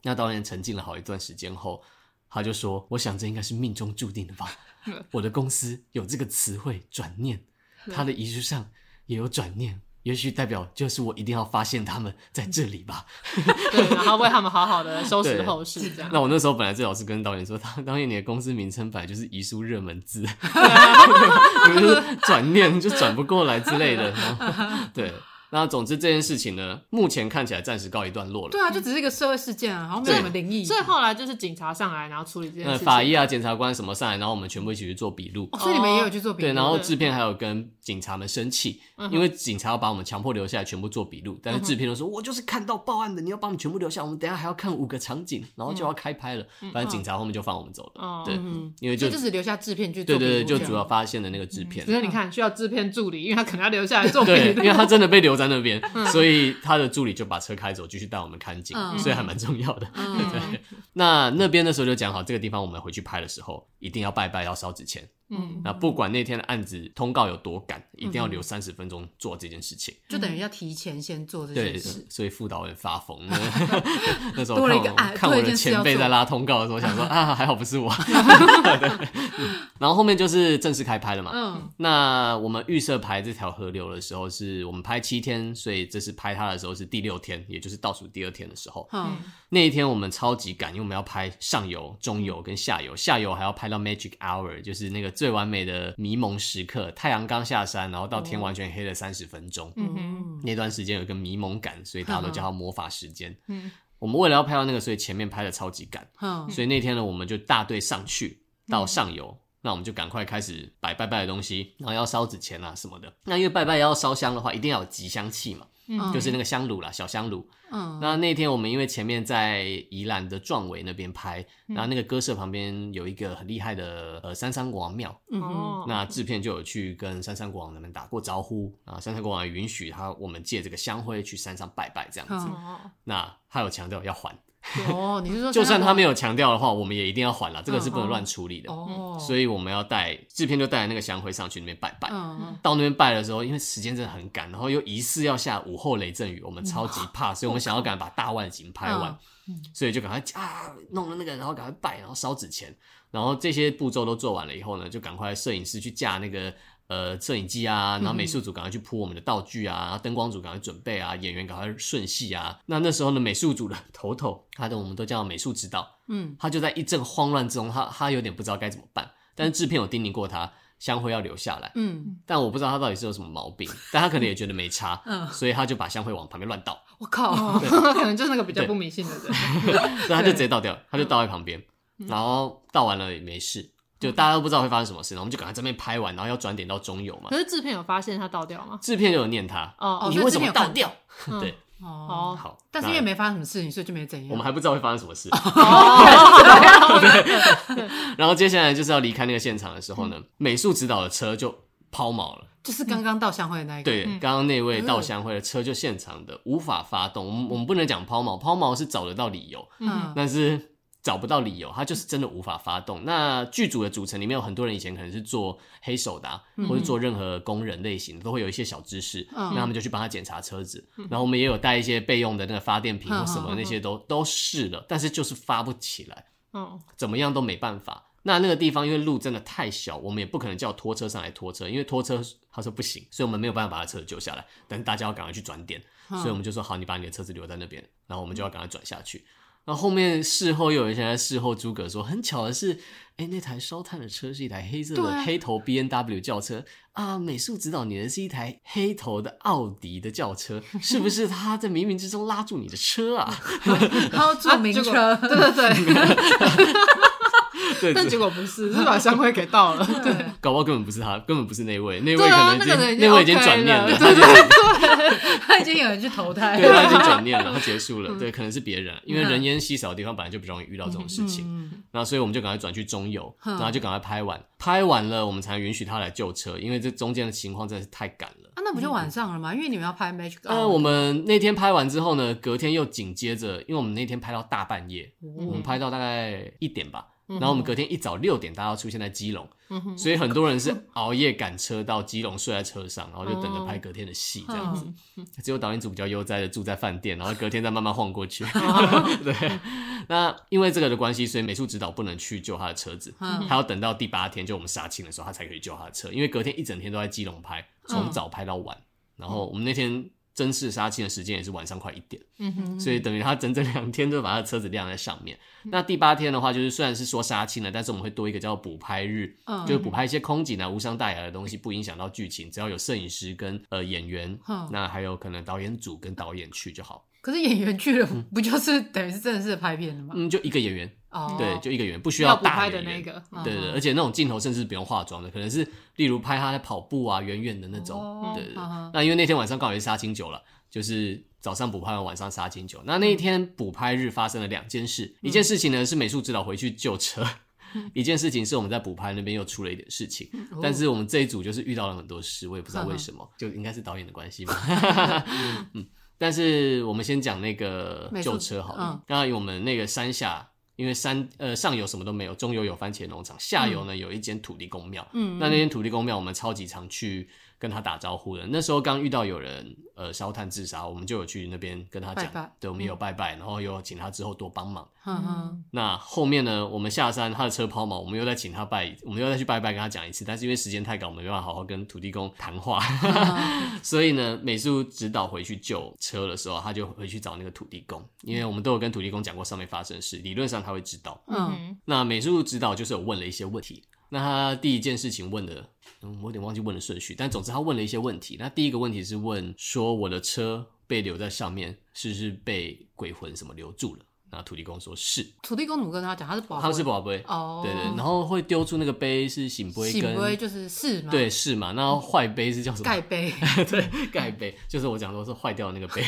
那导演沉浸了好一段时间后。他就说：“我想这应该是命中注定的吧。[laughs] 我的公司有这个词汇‘转念’，他的遗书上也有‘转念’，也许代表就是我一定要发现他们在这里吧。[laughs] 对，然后为他们好好的收拾后事。这样。那我那时候本来最好是跟导演说，导导演你的公司名称本来就是遗书热门字，[laughs] 转念就转不过来之类的。对。”那总之这件事情呢，目前看起来暂时告一段落了。对啊，就只是一个社会事件啊，然后没有什么灵异。所以后来就是警察上来，然后处理这件事情。法医啊，检察官什么上来，然后我们全部一起去做笔录。哦，所以你们也有去做笔录。对，然后制片还有跟警察们生气，因为警察要把我们强迫留下来，全部做笔录。但是制片都说，我就是看到报案的，你要把我们全部留下，我们等下还要看五个场景，然后就要开拍了。反正警察后面就放我们走了。对，因为就就是留下制片去做。对对对，就主要发现的那个制片。所以你看，需要制片助理，因为他可能要留下来做笔录。对，因为他真的被留在那边，所以他的助理就把车开走，继续带我们看景，所以还蛮重要的。[laughs] 对，那那边的时候就讲好，这个地方我们回去拍的时候，一定要拜拜，要烧纸钱。嗯，那不管那天的案子通告有多赶，一定要留三十分钟做这件事情，就等于要提前先做这件事。所以副导演发疯，[laughs] 那时候看我看我的前辈在拉通告的时候，想说 [laughs] 啊，还好不是我。[laughs] 然后后面就是正式开拍了嘛。嗯，那我们预设排这条河流的时候，是我们拍七天，所以这是拍它的时候是第六天，也就是倒数第二天的时候。嗯，那一天我们超级赶，因为我们要拍上游、中游跟下游，下游还要拍到 Magic Hour，就是那个。最完美的迷蒙时刻，太阳刚下山，然后到天完全黑了三十分钟，嗯哼，那段时间有一个迷蒙感，所以大家都叫它魔法时间。嗯，我们为了要拍到那个，所以前面拍的超级赶，嗯，所以那天呢，我们就大队上去到上游，那我们就赶快开始摆拜拜的东西，然后要烧纸钱啊什么的。那因为拜拜要烧香的话，一定要有吉祥气嘛。嗯，就是那个香炉啦，小香炉。嗯，那那天我们因为前面在宜兰的壮围那边拍，然后那个歌社旁边有一个很厉害的呃三山国王庙。嗯，那制片就有去跟三山国王那边打过招呼啊，三山国王也允许他我们借这个香灰去山上拜拜这样子。那他有强调要还。[laughs] 哦，你是说，就算他没有强调的话，我们也一定要还了，这个是不能乱处理的。哦，所以我们要带制片就带那个香灰上去那边拜拜。嗯，到那边拜的时候，因为时间真的很赶，然后又疑似要下午后雷阵雨，我们超级怕，所以我们想要赶快把大万景拍完，所以就赶快啊弄了那个，然后赶快拜，然后烧纸钱，然后这些步骤都做完了以后呢，就赶快摄影师去架那个。呃，摄影机啊，然后美术组赶快去铺我们的道具啊，灯光组赶快准备啊，演员赶快顺戏啊。那那时候呢，美术组的头头，他的我们都叫美术指导，嗯，他就在一阵慌乱之中，他他有点不知道该怎么办。但是制片有叮咛过他，香灰要留下来，嗯，但我不知道他到底是有什么毛病，但他可能也觉得没差，嗯，所以他就把香灰往旁边乱倒。我靠，对可能就是那个比较不迷信的人，对，[laughs] 他就直接倒掉，他就倒在旁边，然后倒完了也没事。就大家都不知道会发生什么事，然后我们就赶快这边拍完，然后要转点到中游嘛。可是制片有发现他倒掉吗？制片就有念他哦，你为什么倒掉？[laughs] 对，哦，好，但是因为没发生什么事情，所以就没怎样。我们还不知道会发生什么事。哦，[laughs] [laughs] 对。然后接下来就是要离开那个现场的时候呢，美术指导的车就抛锚了，就是刚刚倒香灰的那一个。对，刚刚那位倒香灰的车就现场的无法发动。我们我们不能讲抛锚，抛锚是找得到理由，嗯，但是。找不到理由，他就是真的无法发动。那剧组的组成里面有很多人以前可能是做黑手的，啊，嗯、或者做任何工人类型的，都会有一些小知识。嗯、那他们就去帮他检查车子。嗯、然后我们也有带一些备用的那个发电瓶或什么那些都、嗯、都试了，但是就是发不起来。嗯，怎么样都没办法。那那个地方因为路真的太小，我们也不可能叫拖车上来拖车，因为拖车他说不行，所以我们没有办法把他车子救下来。等大家要赶快去转点，嗯、所以我们就说好，你把你的车子留在那边，然后我们就要赶快转下去。然后后面事后又有一些在事后诸葛说，很巧的是，哎，那台烧炭的车是一台黑色的黑头 B N W 轿车啊，啊，美术指导你的是一台黑头的奥迪的轿车，是不是他在冥冥之中拉住你的车啊？[laughs] 他坐名车，对对对。[laughs] [laughs] 但结果不是，是把香灰给倒了。对，搞不好根本不是他，根本不是那位，那位可能已经那位已经转念了。对对对，他已经有人去投胎，对，他已经转念了，他结束了。对，可能是别人，因为人烟稀少的地方本来就比较容易遇到这种事情。然后所以我们就赶快转去中游，然后就赶快拍完，拍完了我们才允许他来救车，因为这中间的情况真的是太赶了。啊，那不就晚上了吗？因为你们要拍 Magic。呃，我们那天拍完之后呢，隔天又紧接着，因为我们那天拍到大半夜，我们拍到大概一点吧。然后我们隔天一早六点，大家要出现在基隆，嗯、所以很多人是熬夜赶车到基隆，睡在车上，然后就等着拍隔天的戏这样子。嗯、只有导演组比较悠哉的住在饭店，然后隔天再慢慢晃过去。[laughs] 嗯、[laughs] 对，那因为这个的关系，所以美术指导不能去救他的车子，他、嗯、要等到第八天就我们杀青的时候，他才可以救他的车，因为隔天一整天都在基隆拍，从早拍到晚。嗯、然后我们那天。正式杀青的时间也是晚上快一点，嗯哼，所以等于他整整两天都把他的车子晾在上面。那第八天的话，就是虽然是说杀青了，但是我们会多一个叫补拍日，嗯，就是补拍一些空景啊、无伤大雅的东西，不影响到剧情，只要有摄影师跟呃演员，那还有可能导演组跟导演去就好。可是演员去了，不就是等于是正式拍片的吗？嗯，就一个演员。哦，对，就一个演员，不需要大演员。对对对，而且那种镜头甚至不用化妆的，可能是例如拍他在跑步啊，远远的那种。对对对。那因为那天晚上刚好是杀青酒了。就是早上补拍完，晚上杀青酒。那那一天补拍日发生了两件事，一件事情呢是美术指导回去救车，一件事情是我们在补拍那边又出了一点事情，但是我们这一组就是遇到了很多事，我也不知道为什么，就应该是导演的关系吧。[laughs] 嗯，但是我们先讲那个旧车好了。刚刚我们那个山下。因为山呃上游什么都没有，中游有番茄农场，下游呢有一间土地公庙。嗯，那那间土地公庙我们超级常去跟他打招呼的。那时候刚遇到有人呃烧炭自杀，我们就有去那边跟他讲，拜拜对，我们有拜拜，然后又请他之后多帮忙。那后面呢，我们下山他的车抛锚，我们又再请他拜，我们又再去拜拜跟他讲一次。但是因为时间太赶，我们没办法好好跟土地公谈话，[laughs] 所以呢，美术指导回去救车的时候，他就回去找那个土地公，因为我们都有跟土地公讲过上面发生的事，理论上他会知道。嗯。那美术指导就是有问了一些问题。那他第一件事情问的，嗯，我有点忘记问的顺序，但总之他问了一些问题。那第一个问题是问说，我的车被留在上面，是不是被鬼魂什么留住了？那土地公说是。土地公怎么跟他讲？他是宝，他是宝贝哦，对对。然后会丢出那个杯是醒杯，醒杯就是是吗？对，是嘛。那坏杯是叫什么？盖杯。[laughs] 对，盖杯就是我讲说是坏掉的那个杯。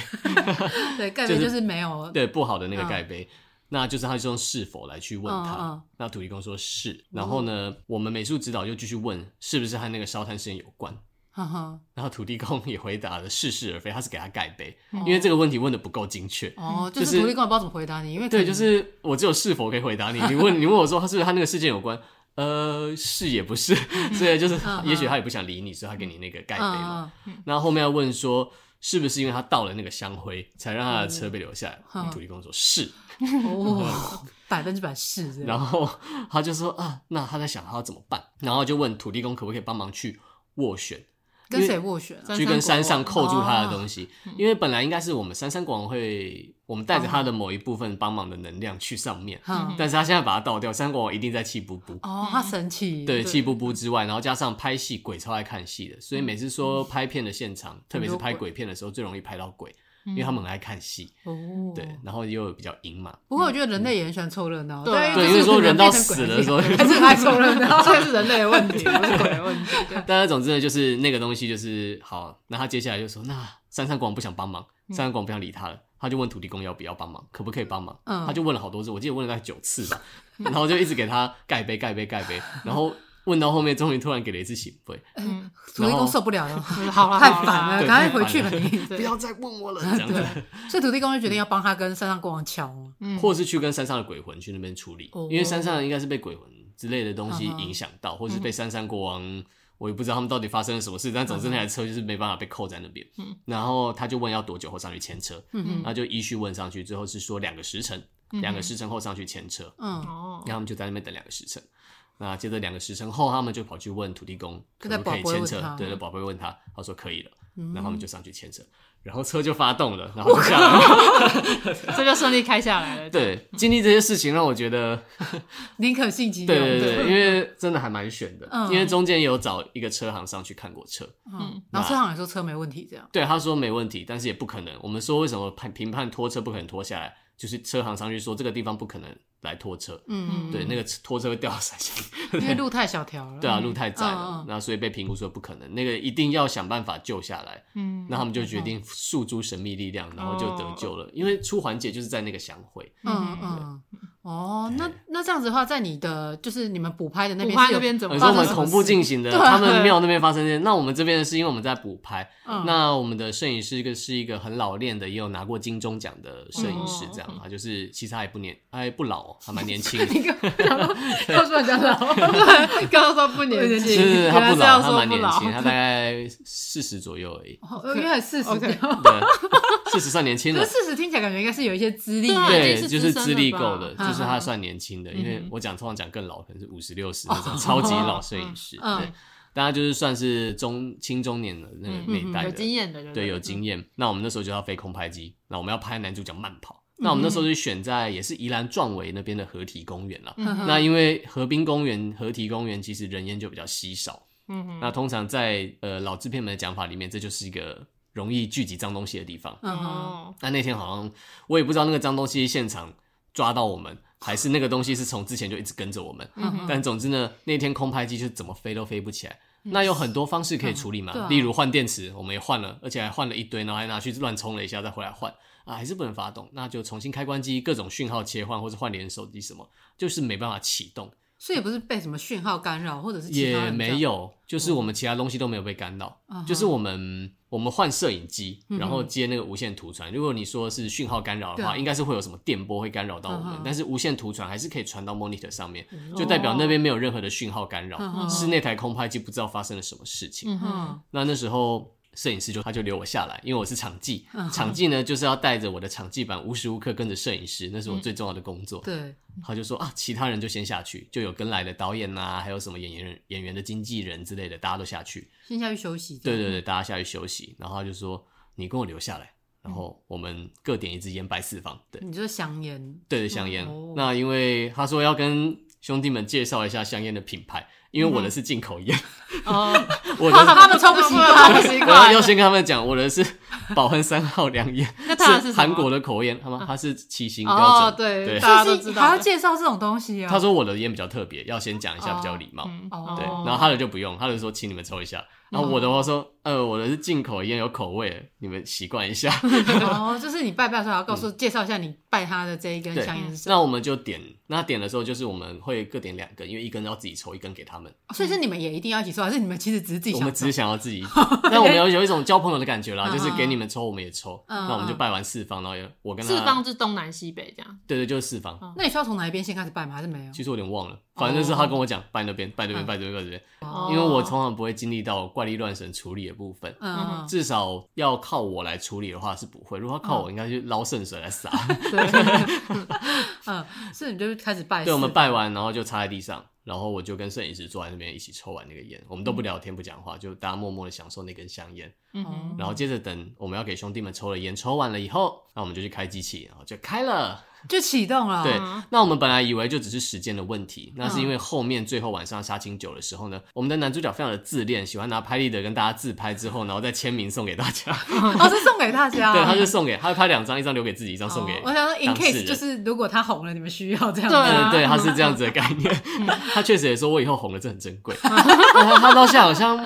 [laughs] 对，盖杯就是没有对不好的那个盖杯。那就是他就用是否来去问他，嗯嗯、那土地公说是，然后呢，嗯、我们美术指导就继续问是不是和那个烧炭事件有关，哈哈、然后土地公也回答了似是而非，他是给他盖杯，哦、因为这个问题问的不够精确，哦，就是土地公也不知道怎么回答你，因为对，就是我只有是否可以回答你，[laughs] 你问你问我说他是不是和那个事件有关，呃，是也不是，[laughs] 所以就是也许他也不想理你，所以他给你那个盖杯嘛，那后后面要问说。是不是因为他倒了那个香灰，才让他的车被留下来？嗯、土地公说是，哦，[laughs] 百分之百是。然后他就说啊，那他在想他要怎么办，然后就问土地公可不可以帮忙去斡旋。跟谁斡旋？去跟山上扣住他的东西，因为本来应该是我们山山国王会，我们带着他的某一部分帮忙的能量去上面，但是他现在把它倒掉，山国王一定在气不不。哦，他生气。对，气不不之外，然后加上拍戏，鬼超爱看戏的，所以每次说拍片的现场，特别是拍鬼片的时候，最容易拍到鬼。因为他们很爱看戏，对，然后又比较阴嘛。不过我觉得人类也很喜欢凑热闹，对，因为说人到死的时候还是爱凑热闹，[laughs] 这是人类的问题，[laughs] 不是鬼的问题。但是总之呢，就是那个东西就是好。那他接下来就说，那山上国王不想帮忙，山上国王不想理他了，他就问土地公要不要帮忙，可不可以帮忙？他就问了好多次，我记得问了大概九次吧，然后就一直给他盖杯盖杯盖杯，然后。问到后面，终于突然给了一次圣杯。嗯，土地公受不了了，[laughs] 好了，太烦了，赶快回去吧，你。不要再问我了。这样子，所以土地公就决定要帮他跟山上国王敲，或是去跟山上的鬼魂去那边处理，因为山上应该是被鬼魂之类的东西影响到，或是被山上国王，我也不知道他们到底发生了什么事，但总之那台车就是没办法被扣在那边。然后他就问要多久后上去牵车，那就依序问上去，最后是说两个时辰，两个时辰后上去牵车。嗯，然后他们就在那边等两个时辰。那接着两个时辰后，他们就跑去问土地公可不可以牵车。对，宝贝问他，他说可以了。然后他们就上去牵车，然后车就发动了，然后就下来了，[laughs] 这就顺利开下来了。对，经历这些事情让我觉得 [laughs] 宁可信其有。对对对，因为真的还蛮悬的，因为中间有找一个车行上去看过车，嗯，然后车行也说车没问题，这样。对，他说没问题，但是也不可能。我们说为什么判评判拖车不可能拖下来，就是车行上去说这个地方不可能。来拖车，嗯，对，那个拖车会掉下去，因为路太小条了。对啊，路太窄了，那所以被评估说不可能，那个一定要想办法救下来。嗯，那他们就决定诉诸神秘力量，然后就得救了。因为出环节就是在那个祥会。嗯嗯。哦，那那这样子的话，在你的就是你们补拍的那边，那边怎么？你说我们同步进行的，他们庙那边发生的。那我们这边是因为我们在补拍，那我们的摄影师一个是一个很老练的，也有拿过金钟奖的摄影师，这样啊，就是其实他也不年，他也不老。还蛮年轻。的，[laughs] 你刚 [laughs] 刚说人家老，刚刚说不年轻，是他不老，他蛮年轻，他大概四十左右而已，应该四十，对，四十算年轻了。四十听起来感觉应该是有一些资历，对，就是资历够的，就是他算年轻的。因为我讲通常讲更老，可能是五十六十那种超级老摄影师，对，大家就是算是中青中年的那个那一代的，有经验的，对，有经验。那我们那时候就要飞空拍机，那我们要拍男主角慢跑。那我们那时候就选在也是宜兰壮围那边的河堤公园了。嗯、那因为河滨公园、河堤公园其实人烟就比较稀少。嗯哼那通常在呃老制片们的讲法里面，这就是一个容易聚集脏东西的地方。哦那那天好像我也不知道那个脏东西现场抓到我们，还是那个东西是从之前就一直跟着我们。嗯、但总之呢，那天空拍机就怎么飞都飞不起来。嗯、那有很多方式可以处理嘛，嗯、例如换电池，我们也换了，而且还换了一堆，然后还拿去乱充了一下，再回来换。啊，还是不能发动，那就重新开关机，各种讯号切换或者换连手机什么，就是没办法启动。所以也不是被什么讯号干扰，或者是也没有，就是我们其他东西都没有被干扰，嗯、就是我们我们换摄影机，然后接那个无线图传。嗯、如果你说是讯号干扰的话，应该是会有什么电波会干扰到我们，嗯、但是无线图传还是可以传到 monitor 上面，嗯、就代表那边没有任何的讯号干扰，嗯、是那台空拍机不知道发生了什么事情。嗯、那那时候。摄影师就他就留我下来，因为我是场记，嗯、场记呢就是要带着我的场记板，无时无刻跟着摄影师，那是我最重要的工作。嗯、对，他就说啊，其他人就先下去，就有跟来的导演呐、啊，还有什么演员演员的经纪人之类的，大家都下去，先下去休息。对对对，大家下去休息，然后他就说你跟我留下来，然后我们各点一支烟拜四方。对，你说香烟？对，香烟。哦、那因为他说要跟兄弟们介绍一下香烟的品牌。因为我的是进口烟，哦，[laughs] 我的他们抽不习惯，[laughs] 我要先跟他们讲，我的是宝亨三号凉烟，[laughs] 是韩国的口烟，他们他是七星标准，对，大家都知道，还要介绍这种东西啊。他说我的烟比较特别，要先讲一下比较礼貌，对，然后他的就不用，他就说请你们抽一下。然后我的话说，呃，我的是进口烟，有口味，你们习惯一下。[laughs] 哦，就是你拜拜的时候要告诉介绍一下你拜他的这一根香烟是什么。那我们就点，那点的时候就是我们会各点两根，因为一根要自己抽，一根给他们。所以是你们也一定要一起抽，还是你们其实只是自己？我们只是想要自己。[laughs] 那我们有有一种交朋友的感觉啦，就是给你们抽，我们也抽。那我们就拜完四方，然后我跟他。四方是东南西北这样。对对，就是四方。那你需要从哪一边先开始拜吗？还是没有？其实我有点忘了，反正就是他跟我讲拜那边，拜这边，拜这边，拜这边。因为我通常不会经历到怪力乱神处理的部分，嗯，至少要靠我来处理的话是不会。如果靠我，应该去捞圣水来洒。[laughs] 对，嗯，所以你就开始拜。对，我们拜完，然后就插在地上，然后我就跟摄影师坐在那边一起抽完那个烟，我们都不聊天不讲话，就大家默默的享受那根香烟。嗯，然后接着等我们要给兄弟们抽了烟，抽完了以后，那我们就去开机器，然后就开了。就启动了。对，那我们本来以为就只是时间的问题，那是因为后面最后晚上杀青酒的时候呢，我们的男主角非常的自恋，喜欢拿拍立得跟大家自拍之后，然后再签名送给大家。[laughs] 哦，是送给大家。对，他就送给，他拍两张，一张留给自己，一张送给。我想说，in case 就是如果他红了，你们需要这样。对对，他是这样子的概念。[laughs] 他确实也说，我以后红了，这很珍贵。[laughs] 他到现在好像。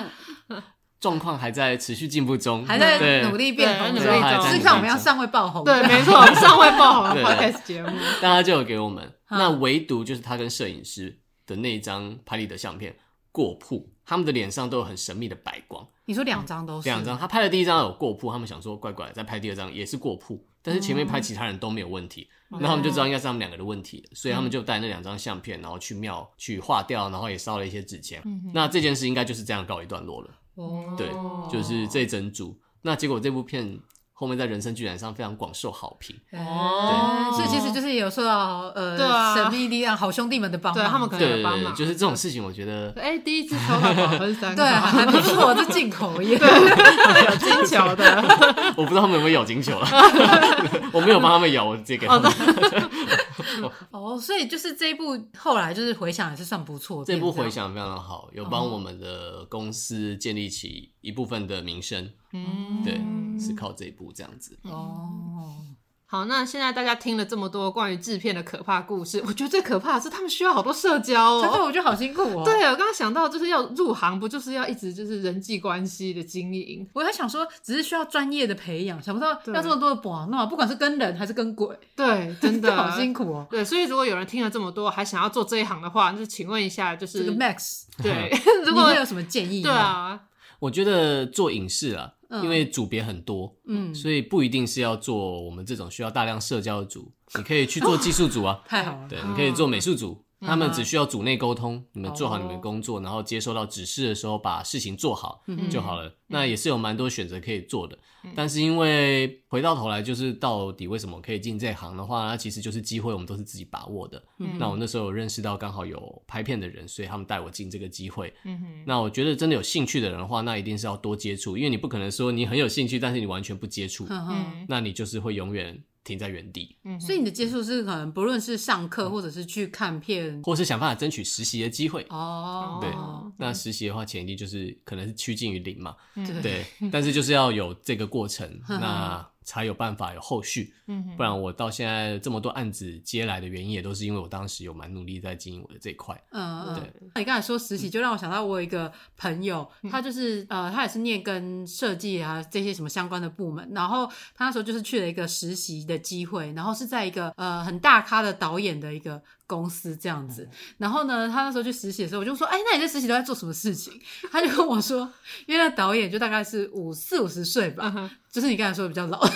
状况还在持续进步中，还在努力变红，努力中。是看我们要尚未爆红，对，[laughs] 没错，尚未爆红的 [laughs] podcast 节目。大家就有给我们，那唯独就是他跟摄影师的那一张拍立得相片过曝，他们的脸上都有很神秘的白光。你说两张都是？两张，他拍的第一张有过曝，他们想说怪怪，再拍第二张也是过曝，但是前面拍其他人都没有问题，那他们就知道应该是他们两个的问题，所以他们就带那两张相片，然后去庙去化掉，然后也烧了一些纸钱。那这件事应该就是这样告一段落了。哦，对，就是这整组。那结果这部片后面在人生剧展上非常广受好评。哦，所以其实就是有受到呃神秘力量好兄弟们的帮忙，他们可能有帮忙。就是这种事情，我觉得，哎，第一次抽到宝亨三，对，还不错，这进口耶，有金球的。[laughs] 我不知道他们有没有咬金球了，[laughs] 我没有帮他们咬，我直接给他们。哦，[laughs] 所以就是这一部后来就是回想也是算不错，这部回想非常的好，有帮我们的公司建立起一部分的名声。嗯，对，是靠这一部这样子。哦。好，那现在大家听了这么多关于制片的可怕故事，我觉得最可怕的是他们需要好多社交哦。真的，我觉得好辛苦哦。对，我刚刚想到就是要入行，不就是要一直就是人际关系的经营？我还想说，只是需要专业的培养，想不到要这么多的把弄，不管是跟人还是跟鬼。对，真的 [laughs] 好辛苦哦。对，所以如果有人听了这么多，还想要做这一行的话，就请问一下，就是这个 Max，对，[laughs] 如果 [laughs] 有什么建议？对啊，我觉得做影视啊。因为组别很多，嗯，所以不一定是要做我们这种需要大量社交的组，你可以去做技术组啊，太好了，[laughs] 对，你可以做美术组。他们只需要组内沟通，你们做好你们工作，然后接收到指示的时候把事情做好就好了。那也是有蛮多选择可以做的。但是因为回到头来，就是到底为什么可以进这行的话，那其实就是机会，我们都是自己把握的。那我那时候有认识到刚好有拍片的人，所以他们带我进这个机会。那我觉得真的有兴趣的人的话，那一定是要多接触，因为你不可能说你很有兴趣，但是你完全不接触，那你就是会永远。停在原地，嗯，所以你的接触是可能不论是上课，或者是去看片，或是想办法争取实习的机会。哦，对，那实习的话，前提就是可能是趋近于零嘛，对，[laughs] 但是就是要有这个过程，[laughs] 那。才有办法有后续，不然我到现在这么多案子接来的原因，也都是因为我当时有蛮努力在经营我的这一块。嗯，对。那你刚才说实习，就让我想到我有一个朋友，他就是呃，他也是念跟设计啊这些什么相关的部门，然后他那时候就是去了一个实习的机会，然后是在一个呃很大咖的导演的一个公司这样子。然后呢，他那时候去实习的时候，我就说：“哎，那你在实习都在做什么事情？”他就跟我说：“因为那导演就大概是五四五十岁吧，uh huh. 就是你刚才说的比较老。[laughs] ”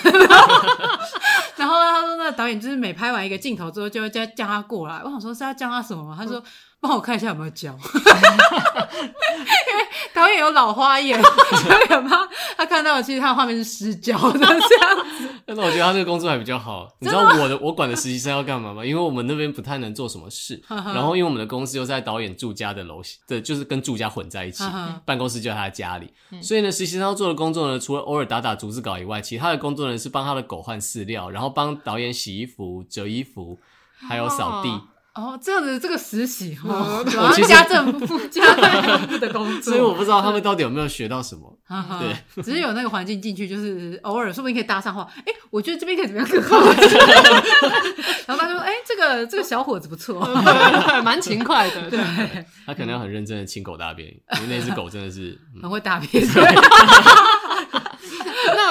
然后他说：“那导演就是每拍完一个镜头之后，就会叫叫他过来。”我想说是要叫他什么吗？他说。帮我看一下有没有胶，因为导演有老花眼，所以很怕他看到的其实他的画面是失焦的这样子。但是我觉得他这个工作还比较好。你知道我的我管的实习生要干嘛吗？因为我们那边不太能做什么事，然后因为我们的公司又在导演住家的楼，对，就是跟住家混在一起，办公室就在他的家里，所以呢，实习生要做的工作呢，除了偶尔打打逐字稿以外，其他的工作呢是帮他的狗换饲料，然后帮导演洗衣服、折衣服，还有扫地。哦，这样子这个实习哈，主要是家政妇家 [laughs] 政妇的工作，所以我不知道他们到底有没有学到什么。[laughs] 对，只是有那个环境进去，就是偶尔说不定可以搭上话。哎，我觉得这边可以怎么样更好？[laughs] 然后他说：“哎，这个这个小伙子不错，蛮勤快的。”对，他可能要很认真的清狗大便，因为那只狗真的是很会大便。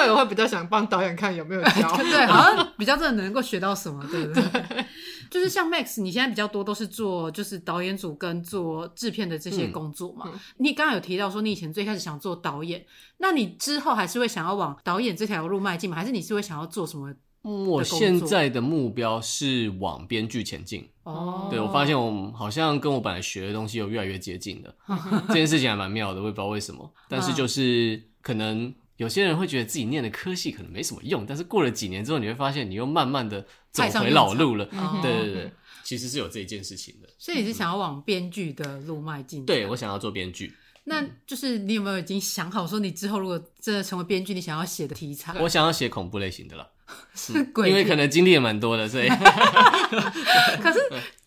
那我会比较想帮导演看有没有教，[laughs] 对，好像比较真的能够学到什么，对不对？[laughs] 就是像 Max，你现在比较多都是做就是导演组跟做制片的这些工作嘛。嗯、你刚刚有提到说你以前最开始想做导演，那你之后还是会想要往导演这条路迈进吗？还是你是会想要做什么？我现在的目标是往编剧前进。哦，对，我发现我好像跟我本来学的东西有越来越接近的，[laughs] 这件事情还蛮妙的，我也不知道为什么。但是就是可能。有些人会觉得自己念的科系可能没什么用，但是过了几年之后，你会发现你又慢慢的走回老路了。对对对，其实是有这一件事情的。所以你是想要往编剧的路迈进？对，我想要做编剧。那就是你有没有已经想好说，你之后如果真的成为编剧，你想要写的题材？我想要写恐怖类型的了。[laughs] 是鬼，因为可能经历也蛮多的，所以。[laughs] 可是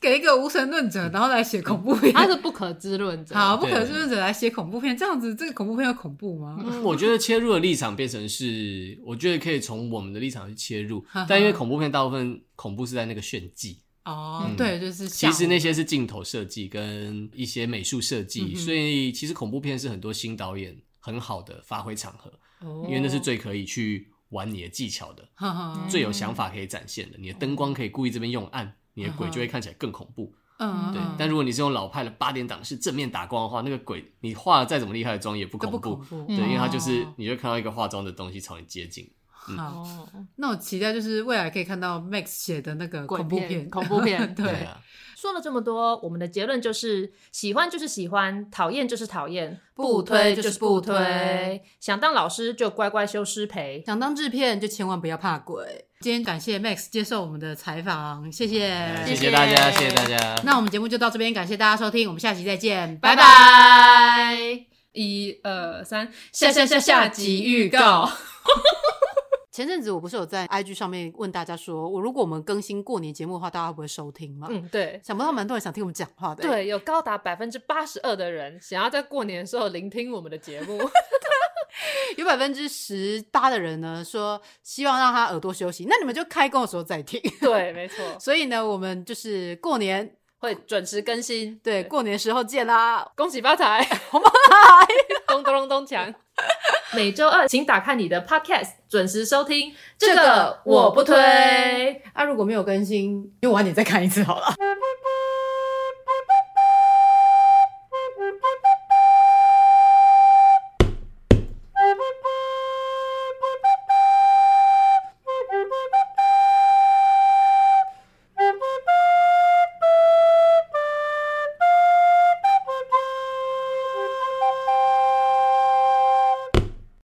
给一个无神论者，然后来写恐怖片，他是不可知论者。好，不可知论者来写恐怖片，这样子，这个恐怖片要恐怖吗？嗯，我觉得切入的立场变成是，我觉得可以从我们的立场去切入，但因为恐怖片大部分恐怖是在那个炫技。哦，对，就是其实那些是镜头设计跟一些美术设计，所以其实恐怖片是很多新导演很好的发挥场合，因为那是最可以去。玩你的技巧的，最有想法可以展现的，你的灯光可以故意这边用暗，你的鬼就会看起来更恐怖。嗯，对。但如果你是用老派的八点档是正面打光的话，那个鬼你化了再怎么厉害的妆也不恐怖。对，因为它就是你会看到一个化妆的东西朝你接近。好，那我期待就是未来可以看到 Max 写的那个恐怖片，恐怖片。[laughs] 对。说了这么多，我们的结论就是：喜欢就是喜欢，讨厌就是讨厌，不推就是不推。想当老师就乖乖修师培，想当制片就千万不要怕鬼。今天感谢 Max 接受我们的采访，谢谢，谢谢大家，谢谢大家。那我们节目就到这边，感谢大家收听，我们下期再见，拜拜。拜拜。一二三，下下下下集预告。[laughs] 前阵子我不是有在 IG 上面问大家说，我如果我们更新过年节目的话，大家会不会收听嘛？嗯，对，想不到蛮多人想听我们讲话的。对，有高达百分之八十二的人想要在过年的时候聆听我们的节目，[laughs] [laughs] 有百分之十八的人呢说希望让他耳朵休息，那你们就开工的时候再听。对，没错。[laughs] 所以呢，我们就是过年会准时更新，对，过年时候见啦，恭喜发财，红包来，[laughs] 咚咚咚咚锵。每周二，请打开你的 Podcast，准时收听。这个我不推。啊，如果没有更新，就晚点再看一次好了。